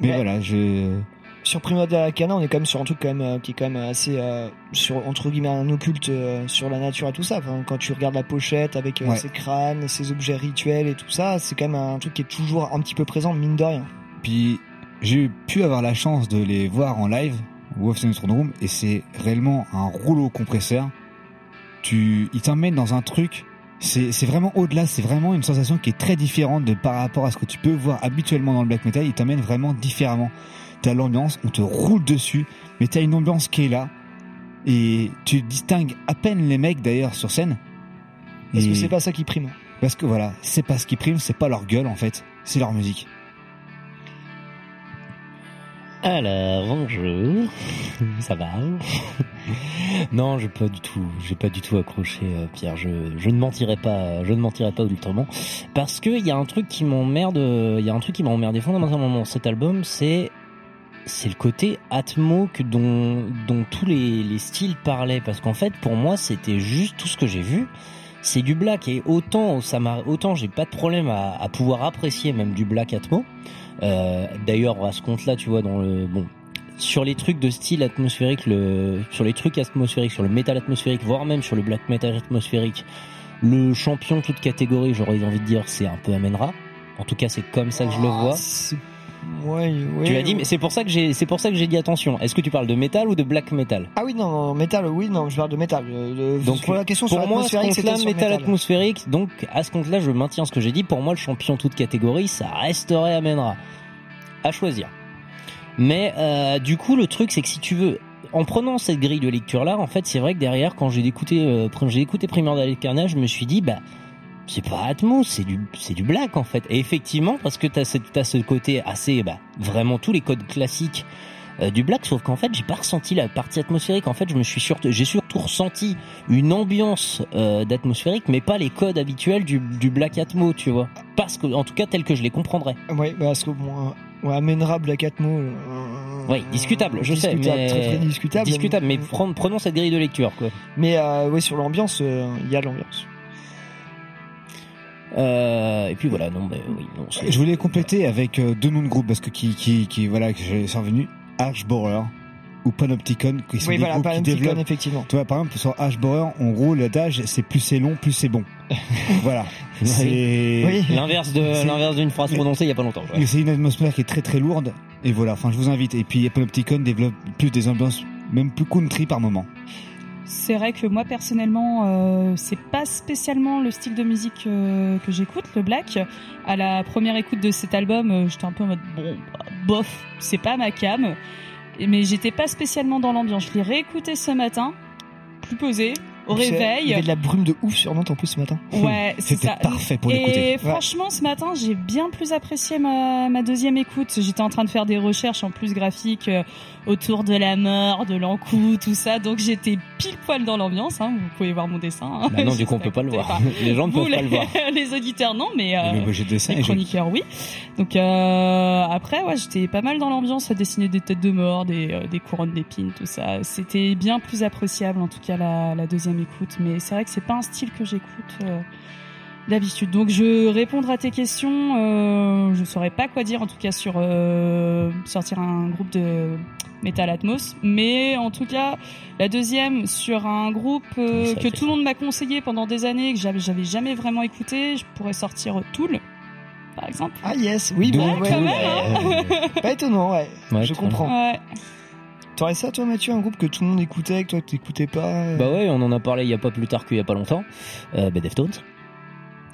Mais Ouais. voilà, je Sur Primordial Arcana, on est quand même sur un truc quand même euh, qui est quand même assez euh, sur entre guillemets un occulte sur la nature et tout ça. Enfin, quand tu regardes la pochette avec Ouais. ses crânes, ses objets rituels et tout ça, c'est quand même un truc qui est toujours un petit peu présent mine de rien. Puis j'ai pu avoir la chance de les voir en live, Wolf Room, et c'est réellement un rouleau compresseur. Tu, il t'emmène dans un truc, c'est, vraiment au-delà, c'est vraiment une sensation qui est très différente de par rapport à ce que tu peux voir habituellement dans le black metal. Il t'emmène vraiment différemment. T'as l'ambiance, on te roule dessus, mais t'as une ambiance qui est là, et tu distingues à peine les mecs d'ailleurs sur scène. Parce que Et- c'est pas ça qui prime. Parce que voilà, c'est pas ce qui prime, c'est pas leur gueule en fait, c'est leur musique. Alors, bonjour. Ça va Non, j'ai pas du tout, j'ai pas du tout accroché, euh, Pierre. Je, je ne mentirai pas, je ne mentirai pas ouvertement, parce que il y a un truc qui m'emmerde, il y a un truc qui m'a emmerdé fondamentalement dans cet album, c'est c'est le côté atmo que dont dont tous les, les styles parlaient, parce qu'en fait, pour moi, c'était juste tout ce que j'ai vu. C'est du black et autant ça autant j'ai pas de problème à, à pouvoir apprécier même du black atmo. Euh, D'ailleurs, à ce compte-là, tu vois, dans le bon, sur les trucs de style atmosphérique, le, sur les trucs atmosphériques, sur le métal atmosphérique, voire même sur le black metal atmosphérique, le champion toute catégorie, j'aurais envie de dire, c'est un peu Amenra. En tout cas, c'est comme ça que je le vois. Ouais, ouais. tu l'as dit, mais c'est pour ça que j'ai, c'est pour ça que j'ai dit attention. Est-ce que tu parles de métal ou de black metal? Ah oui, non, non, métal, oui, non, je parle de métal. Euh, Donc pour la question sur pour moi, ce compte-là, métal métal. atmosphérique. Donc à ce compte-là, je maintiens ce que j'ai dit. Pour moi, le champion toute catégorie, ça resterait Amenra. À choisir. Mais euh, du coup, le truc, c'est que si tu veux, en prenant cette grille de lecture-là, en fait, c'est vrai que derrière, quand j'ai écouté, euh, j'ai écouté Primordial Carnage, je me suis dit, bah, c'est pas Atmos, c'est du, c'est du black en fait. Et effectivement, parce que t'as cette, t'as ce côté assez, bah, vraiment tous les codes classiques euh, du black, sauf qu'en fait, j'ai pas ressenti la partie atmosphérique. En fait, je me suis surtout, j'ai surtout ressenti une ambiance euh, d'atmosphérique, mais pas les codes habituels du, du black atmo, tu vois. Parce que, en tout cas, tel que je les comprendrais. Ouais, parce que bon, euh, ouais, Amenra, Black Atmo. euh, Oui, discutable, je sais, mais très, très discutable. discutable, mais prenons, cette grille de lecture, quoi. Mais euh, ouais, sur l'ambiance, euh, il y a l'ambiance. Euh, et puis voilà, non, mais oui, non, c'est- Je voulais compléter avec euh, deux noms de groupe parce que qui qui qui voilà que je suis revenu Archborer ou Panopticon qui sont Oui, des voilà, groupes qui Panopticon, développent. effectivement. Tu vois, par exemple, sur Ashborer, on roule l'adage, c'est plus c'est long, plus c'est bon. voilà. C'est L'inverse de l'inverse d'une phrase prononcée il y a pas longtemps. ouais. Mais c'est une atmosphère qui est très très lourde. Et voilà, enfin, je vous invite. Et puis, Panopticon développe plus des ambiances, même plus country par moment. C'est vrai que moi personnellement, euh, c'est pas spécialement le style de musique euh, que j'écoute, le black. À la première écoute de cet album, euh, j'étais un peu en mode bon, bof, c'est pas ma cam. Et- Mais j'étais pas spécialement dans l'ambiance. Je l'ai réécouté ce matin, plus posé, au réveil. Il y avait de la brume de ouf sur Nantes en plus ce matin. Ouais, c'est C'était parfait pour Et l'écouter. franchement, ce matin, j'ai bien plus apprécié ma, ma deuxième écoute. J'étais en train de faire des recherches en plus graphiques autour de la mort, de l'encou, tout ça. Donc j'étais pile poil dans l'ambiance. Hein. Vous pouvez voir mon dessin. hein. Bah non, du coup, on peut pas le voir. Enfin, Les gens ne peuvent pas le voir. les auditeurs, non, mais euh, dessin les chroniqueurs, oui. Donc euh, après, ouais, j'étais pas mal dans l'ambiance à dessiner des têtes de mort, des, euh, des couronnes d'épines, tout ça. C'était bien plus appréciable, en tout cas la, la deuxième écoute. Mais c'est vrai que c'est pas un style que j'écoute d'habitude. Donc je répondre à tes questions, euh, je saurais pas quoi dire en tout cas sur euh, sortir un groupe de Metal Atmos, mais en tout cas la deuxième sur un groupe euh, que tout le monde m'a conseillé pendant des années que j'avais jamais vraiment écouté, je pourrais sortir Tool par exemple. Ah yes, oui, Ouais, bah, ouais, quand ouais, même, hein. Pas étonnant, ouais. Ouais, je comprends. Ouais. T'aurais ça, toi, Mathieu, un groupe que tout le monde écoutait, que toi, t'écoutais pas euh Bah ouais, on en a parlé il y a pas plus tard qu'il y a pas longtemps. Euh, bah Deftones.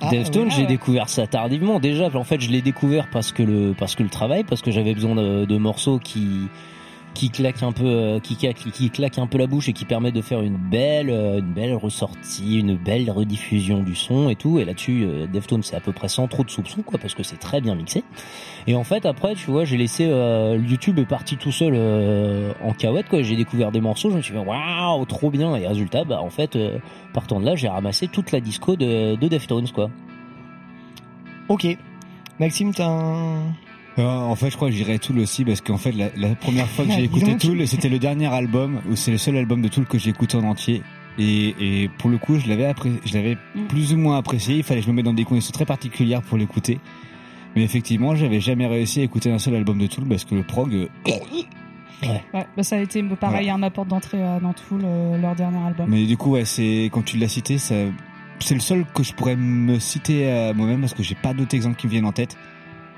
Ah, Deftones, ouais. j'ai ouais. découvert ça tardivement. Déjà, en fait, je l'ai découvert parce que le parce que le travail, parce que j'avais besoin de, de morceaux qui qui claquent un peu, euh, qui, claquent- qui, claquent un peu la bouche et qui permettent de faire une belle euh, une belle ressortie, une belle rediffusion du son et tout. Et là-dessus, euh, Deftones, c'est à peu près sans trop de soupçons, quoi, parce que c'est très bien mixé. Et en fait, après, tu vois, j'ai laissé euh, YouTube est parti tout seul euh, en cahuète, quoi. J'ai découvert des morceaux, je me suis dit waouh, trop bien. Et résultat, bah en fait, euh, partant de là, j'ai ramassé toute la disco de, de Deftones, quoi. Ok. Maxime, t'as un... Euh, en fait, je crois que j'irai Tool aussi parce qu'en fait, la, la première fois que j'ai écouté. Tool, c'était le dernier album ou c'est le seul album de Tool que j'ai écouté en entier. Et, et pour le coup, je l'avais je l'avais Mm. plus ou moins apprécié. Il fallait que je me mette dans des conditions très particulières pour l'écouter. Mais effectivement, j'avais jamais réussi à écouter un seul album de Tool parce que le prog, euh, Ouais, bah ça a été pareil à ma porte d'entrée à dans Tool, euh, leur dernier album. Mais du coup, ouais, c'est quand tu l'as cité, ça, c'est le seul que je pourrais me citer à moi-même parce que j'ai pas d'autres exemples qui me viennent en tête.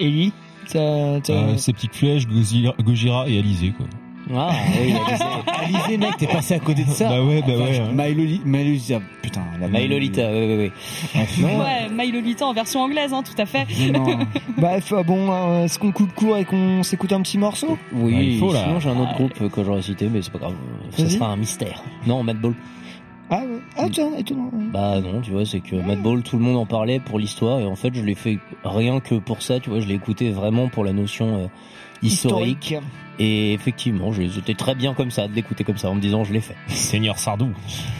Ellie, t'as, t'as- Euh, Septic Flèche, Gojira, Gojira et Alizé, quoi. Ah oui, Alizé, mec, t'es passé à côté de ça. Bah ouais, bah Enfin, ouais, My Lolita, putain. la My Lolita, oui, oui, oui. Non, Ouais, My Lolita en version anglaise, hein, tout à fait. non. Bref, euh, bon, euh, est-ce qu'on coupe court et qu'on s'écoute un petit morceau? Oui, Ah, il faut, là. sinon j'ai un autre groupe que j'aurais cité, mais c'est pas grave. Ça Vas-y. sera un mystère. Non, Madball. Ah ouais. Ah tiens, étonnant. ouais. Bah non, tu vois, c'est que Madball, tout le monde en parlait pour l'histoire, et en fait, je l'ai fait rien que pour ça, tu vois, je l'ai écouté vraiment pour la notion euh, historique. Et effectivement, je- j'étais très bien comme ça, de l'écouter comme ça, en me disant, je l'ai fait. Seigneur Sardou.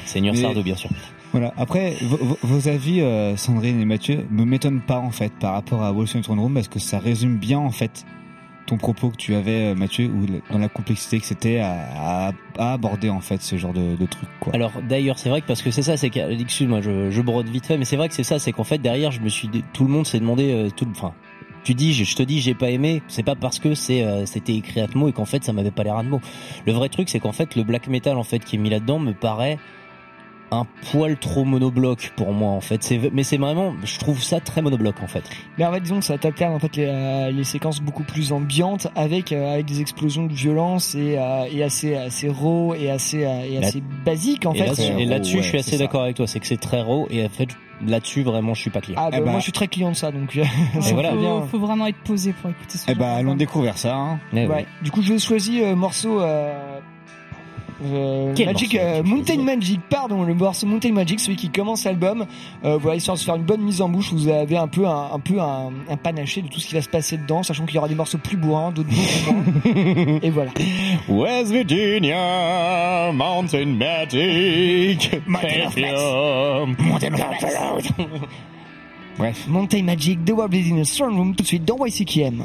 Seigneur Mais- Sardou, bien sûr. Voilà. Après, vos avis, euh, Sandrine et Mathieu, me m'étonnent pas en fait par rapport à Wolf Throne Room parce que ça résume bien en fait ton propos que tu avais, euh, Mathieu, ou dans la complexité que c'était à, à- à aborder en fait ce genre de, truc quoi. Alors d'ailleurs c'est vrai que parce que c'est ça c'est que excuse-moi je, je brode vite fait mais c'est vrai que c'est ça c'est qu'en fait derrière je me suis tout le monde s'est demandé euh, tout enfin tu dis je, te dis j'ai pas aimé c'est pas parce que c'est euh, c'était écrit Atmo et qu'en fait ça m'avait pas l'air Atmo le vrai truc c'est qu'en fait le black metal en fait qui est mis là-dedans me paraît un poil trop monobloc pour moi en fait c'est mais c'est vraiment je trouve ça très monobloc en fait Mais en fait, disons que ça t'alterne en fait les, euh, les séquences beaucoup plus ambiantes avec euh, avec des explosions de violence et, euh, et assez assez raw et assez euh, et assez basique en et fait. et là-dessus, ouais, je suis c'est assez ça. d'accord avec toi c'est que c'est très raw et en fait là-dessus vraiment je suis pas client Ah bah, Eh bah- moi je suis très client de ça donc. euh, ça voilà. faut, bien. faut vraiment être posé pour écouter ce Eh bah, allons découvrir ça. Hein. Eh. Ouais. Du coup, je choisis euh, morceau euh, Magic, morceau euh, Mountain Magic, pardon, le morceau Mountain Magic, celui qui commence l'album. Euh, voilà, histoire de se faire une bonne mise en bouche. Vous avez un peu un, un peu un, un panaché de tout ce qui va se passer dedans, sachant qu'il y aura des morceaux plus bourrins, d'autres beaucoup moins. Et voilà. West Virginia, Mountain Magic, Mountain of Perfume. Bref, Mountain Magic, The World is in a Strong Room, tout de suite dans YCKM.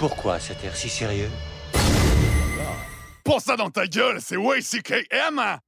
Pourquoi cet air si sérieux? Pour ça dans ta gueule, c'est WCKM!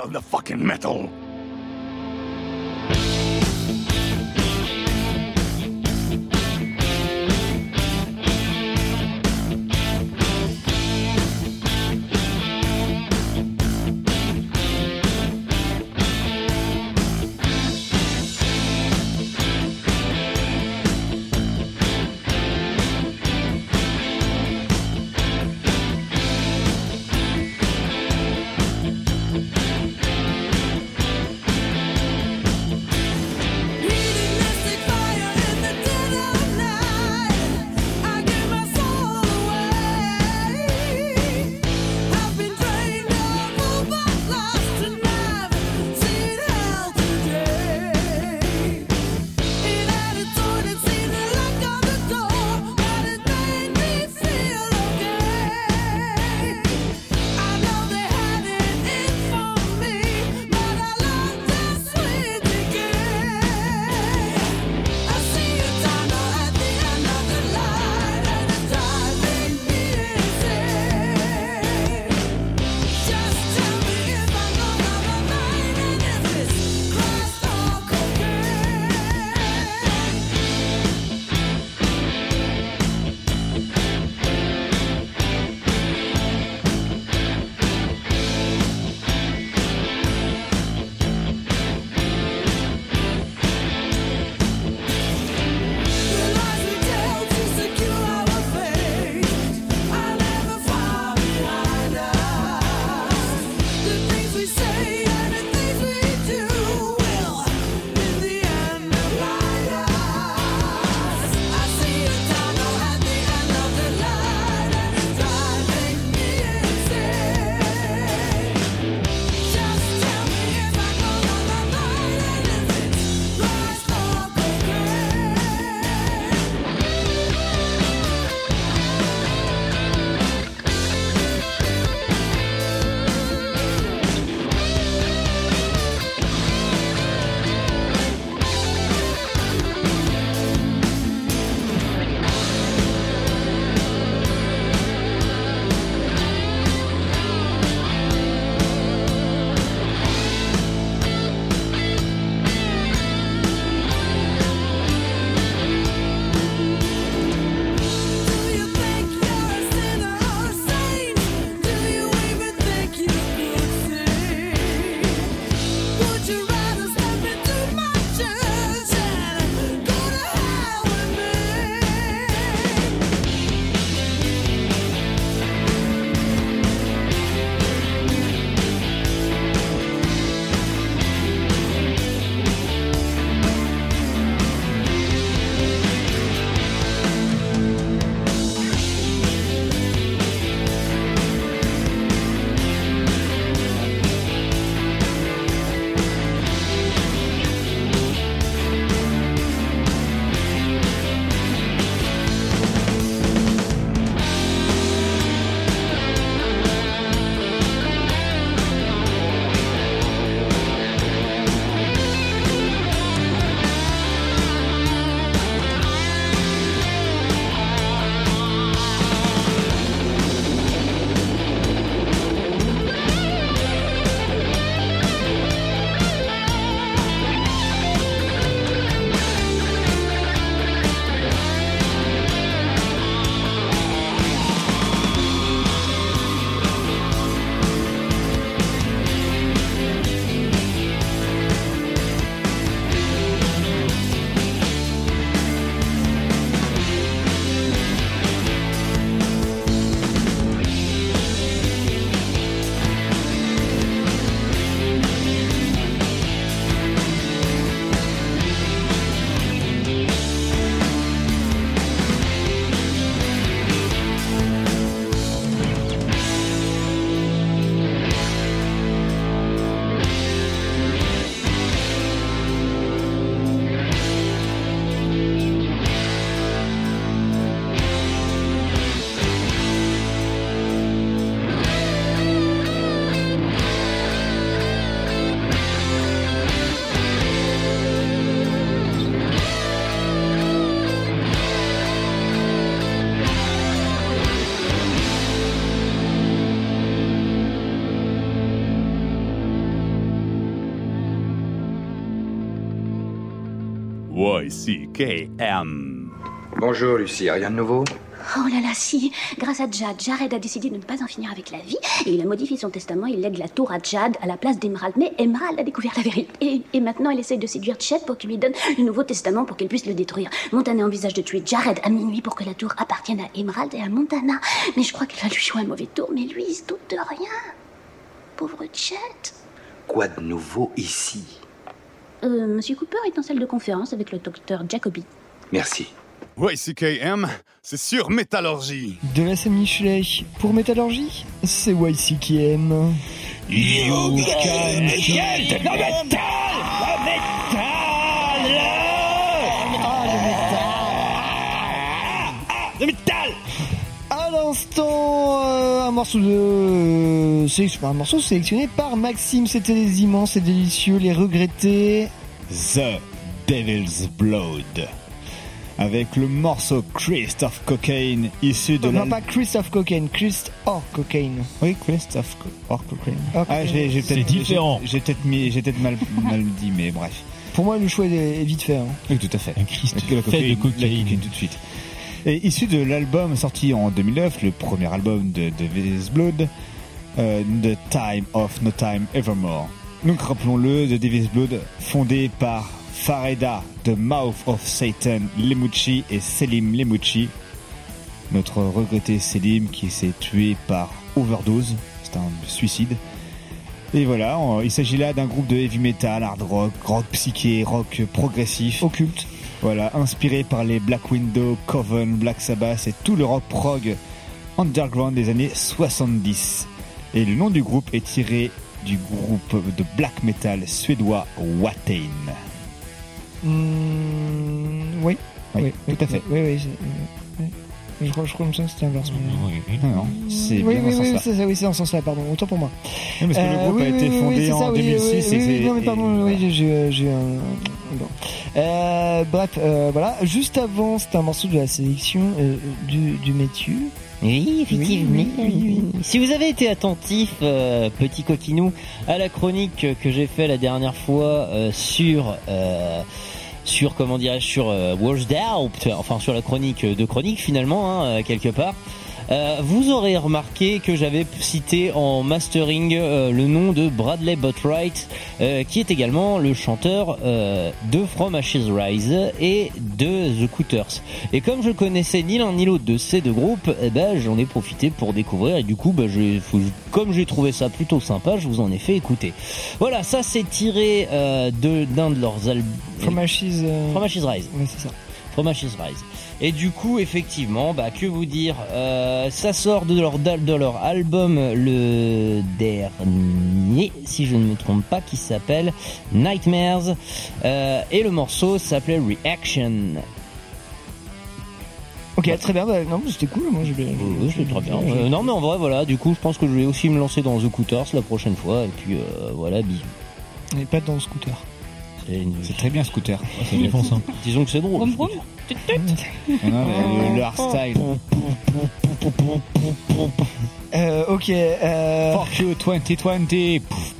You can kill the fucking metal! Bonjour Lucie, rien de nouveau? Oh là là, si. Grâce à Jad, Jared a décidé de ne pas en finir avec la vie et il a modifié son testament. Il lègue la tour à Jad à la place d'Emerald. Mais Emerald a découvert la vérité. Et, et maintenant, il essaye de séduire Chet pour qu'il lui donne le nouveau testament pour qu'elle puisse le détruire. Montana envisage de tuer Jared à minuit pour que la tour appartienne à Emerald et à Montana. Mais je crois qu'elle va lui jouer un mauvais tour. Mais lui, il se doute de rien. Pauvre Chet. Quoi de nouveau ici? Euh, Monsieur Cooper est en salle de conférence avec le docteur Jacoby. Merci. YCKM, c'est sur métallurgie. De la Sam Michelet pour Métallurgie, c'est YCKM. You can get the metal! Le métal À l'instant, euh, un morceau de... euh, sélection- un morceau sélectionné par Maxime, c'était les immenses et délicieux, les regrettés. The Devil's Blood. Avec le morceau Christophe Cocaine issu de non, pas Christophe Cocaine, Christ or Cocaine. Oui, Christophe Co- or Cocaine. Or Ah, j'ai peut-être C'est différent. j'ai- peut-être mis, j'ai peut-être mal, mal dit, mais bref. Pour moi, le choix est, vite fait. hein. Oui, tout à fait. Un Christ fait de la cocaïne tout de suite. Et issu de l'album sorti en 2009, le premier album de Devil's Blood, euh, The Time of No Time Evermore. Donc rappelons-le, The Devil's Blood, fondé par Fareda, The Mouth of Satan Lemucci et Selim Lemucci. Notre regretté Selim qui s'est tué par overdose, c'est un suicide. Et voilà, il s'agit là d'un groupe de heavy metal, hard rock, rock psyché, rock progressif. Occulte. Voilà, inspiré par les Black Widow, Coven, Black Sabbath et tout le rock prog underground des années 70. Et le nom du groupe est tiré du groupe de black metal suédois Watain. Oui. Oui, oui, tout à fait. Oui, oui. Je crois, je crois comme ça que c'était inverse. mais- Non, non, c'est oui, bien oui, dans ce oui, sens-là. c'est ça, oui, c'est en ce sens-là, pardon. Autant pour moi. Oui, parce que le groupe a été oui, fondé c'est en ça, oui, 2006 oui, et oui, c'est- non, mais et pardon, oui, j'ai- j'ai un. Bon. Euh, bref, euh, voilà. Juste avant, c'était un morceau de la sélection euh, du, du Métu. Oui, effectivement. Oui, oui, oui, oui. Si vous avez été attentif, euh, petit coquinou, à la chronique que j'ai fait la dernière fois euh, sur euh, sur comment dirais-je sur euh, Out, enfin sur la chronique de chronique finalement hein, euh, quelque part. Euh, vous aurez remarqué que j'avais cité en mastering euh, le nom de Bradley Botwright, euh, qui est également le chanteur euh, de From Ashes Rise et de The Cooters. Et comme je connaissais ni l'un ni l'autre de ces deux groupes, eh ben, j'en ai profité pour découvrir et du coup, j'ai- faut- comme j'ai trouvé ça plutôt sympa, je vous en ai fait écouter. Voilà, ça c'est tiré euh, de d'un de leurs albums. From Ashes. From Ashes Rise. Ouais, c'est ça. From Ashes Rise. Et du coup, effectivement, bah que vous dire, euh, ça sort de leur de leur album le dernier, si je ne me trompe pas, qui s'appelle Nightmares, euh, et le morceau s'appelait Reaction. Ok, très bien. Bah, non, c'était cool. Moi, j'ai bien. Oui, c'est très bien. Euh, non, mais en vrai, voilà. Du coup, je pense que je vais aussi me lancer dans The Cooters la prochaine fois, et puis euh, voilà, bisous. Et pas dans scooter. C'est très bien, scooter. ça défonce, hein. Disons que c'est drôle. Tut, tut. Non, le, le hardstyle. Euh, ok. Euh... Fuck you 2020. Pouf,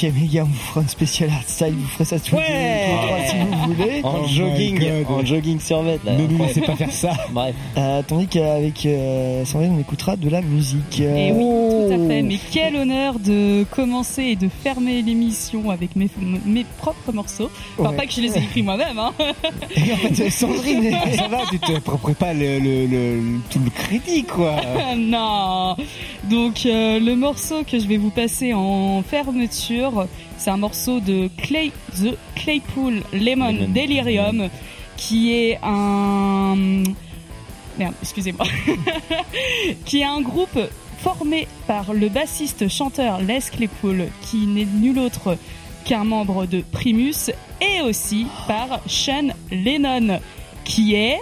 Ok, mais gars, on vous fera un spécial hardstyle. Vous ferez ça tous les- tous les trois si vous voulez. En Oh my jogging, God. en jogging sur là. Ne nous laissez pas faire ça. Bref. Euh, tandis qu'avec euh, Sandrine, on écoutera de la musique. Euh, Et oui, tout à fait. Mais quel honneur de commencer et de fermer l'émission avec mes, mes propres morceaux. Enfin, Ouais. pas que je les ai écrits moi-même, hein. Et en fait, Sandrine, Ah, ça va, tu te propres pas le, le, le- tout le crédit, quoi. non. Donc euh, le morceau que je vais vous passer en fermeture, c'est un morceau de Clay, The Claypool Lemon, Lemon. Delirium, qui est un merde, excusez-moi, qui est un groupe formé par le bassiste chanteur Les Claypool, qui n'est nul autre qu'un membre de Primus, et aussi par Sean Lennon, qui est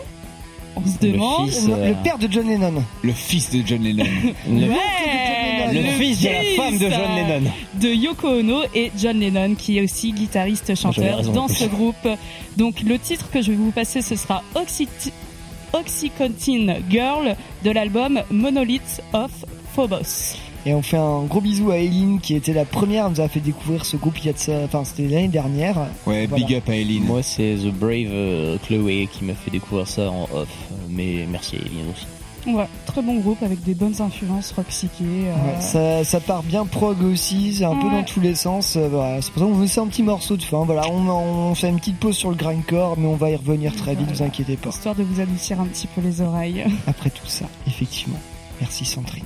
on se demande fils, le, euh, le père de John Lennon. Le fils de John Lennon. Le, Ouais, le fils de la femme de John Lennon. de Yoko Ono et John Lennon qui est aussi guitariste chanteur dans ce groupe. Donc le titre que je vais vous passer ce sera Oxycontin Girl de l'album Monolith of Phobos. Et on fait un gros bisou à Eileen qui était la première, elle nous a fait découvrir ce groupe il y a de ça, enfin c'était l'année dernière. Ouais, Voilà. big up à Eileen. Moi, c'est The Brave euh, Chloé qui m'a fait découvrir ça en off. Mais merci Eileen aussi. Ouais, très bon groupe avec des bonnes influences rock psyché. euh, Ouais, ça, ça part bien prog aussi, c'est un peu dans tous les sens. euh, voilà. C'est pour ça qu'on vous laisse un petit morceau de fin. Voilà, on, on fait une petite pause sur le grindcore, mais on va y revenir très vite, vous inquiétez pas. Histoire de vous adoucir un petit peu les oreilles. Après tout ça, effectivement. Merci Sandrine.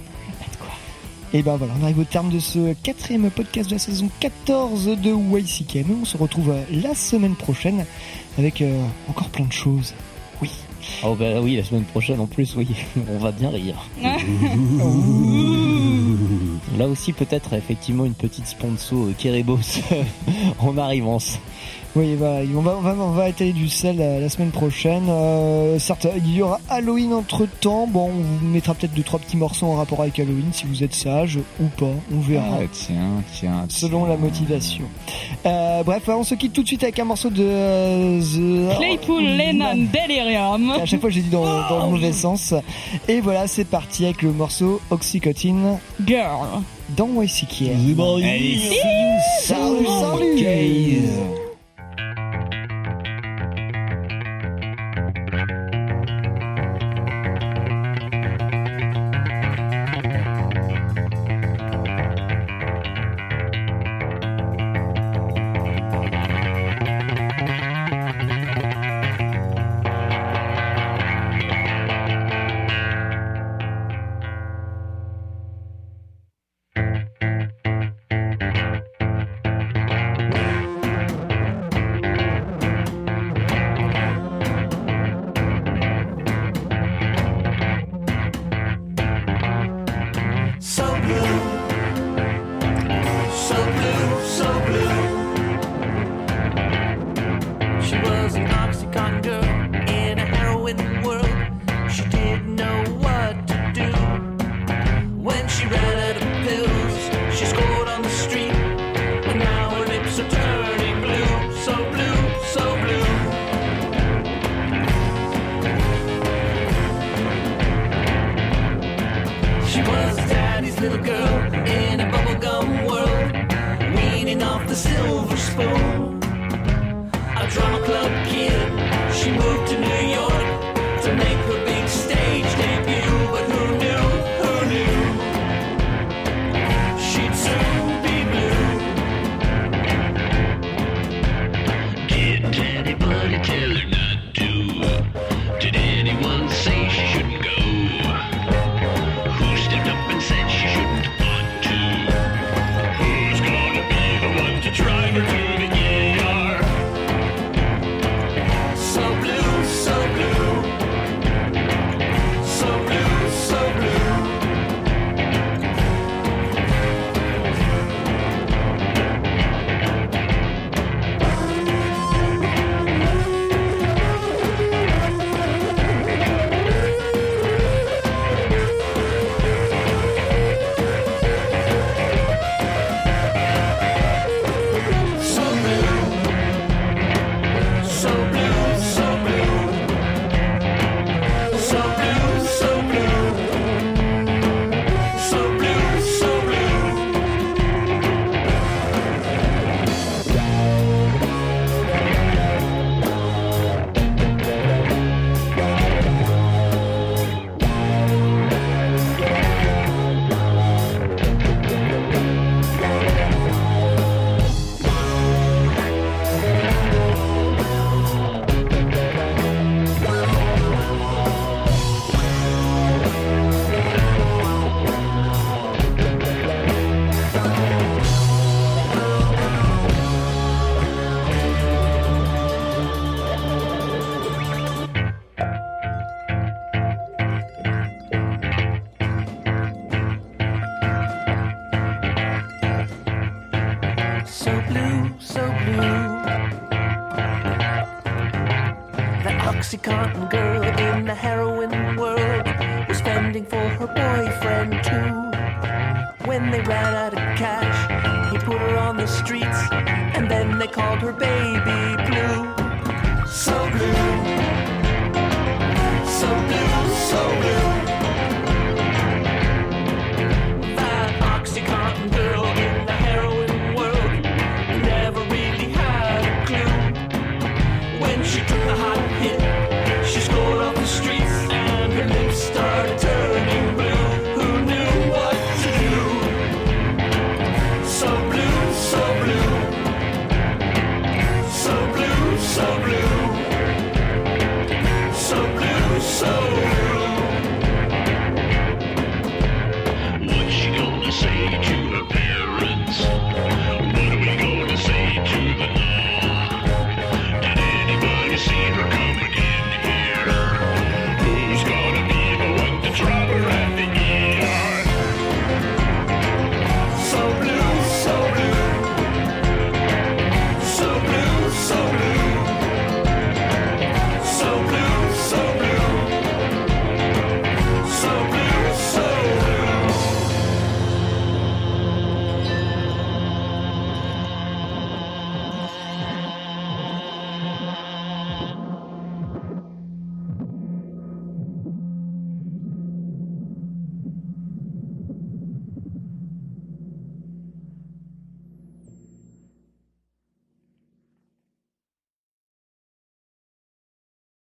Et ben voilà, on arrive au terme de ce quatrième podcast de la saison 14 de YCK. Mais on se retrouve euh, la semaine prochaine avec euh, encore plein de choses. Oui. Oh bah oui, la semaine prochaine en plus, oui, on va bien rire. Là aussi peut-être effectivement une petite sponsor euh, Kerebos en arrivance. Oui, voilà, on va, on va, on va étaler du sel la, la semaine prochaine. Euh, certes, il y aura Halloween entre temps. Bon, on vous mettra peut-être deux trois petits morceaux en rapport avec Halloween si vous êtes sage ou pas. On verra. Ah, tiens, tiens. Selon la motivation. Euh, bref, on se quitte tout de suite avec un morceau de euh, The... Claypool Lennon Delirium. À chaque fois, j'ai dit dans, dans le mauvais sens. Et voilà, c'est parti avec le morceau Oxycotine Girl. dans YCK. Allez, see you Salut, soon, salut.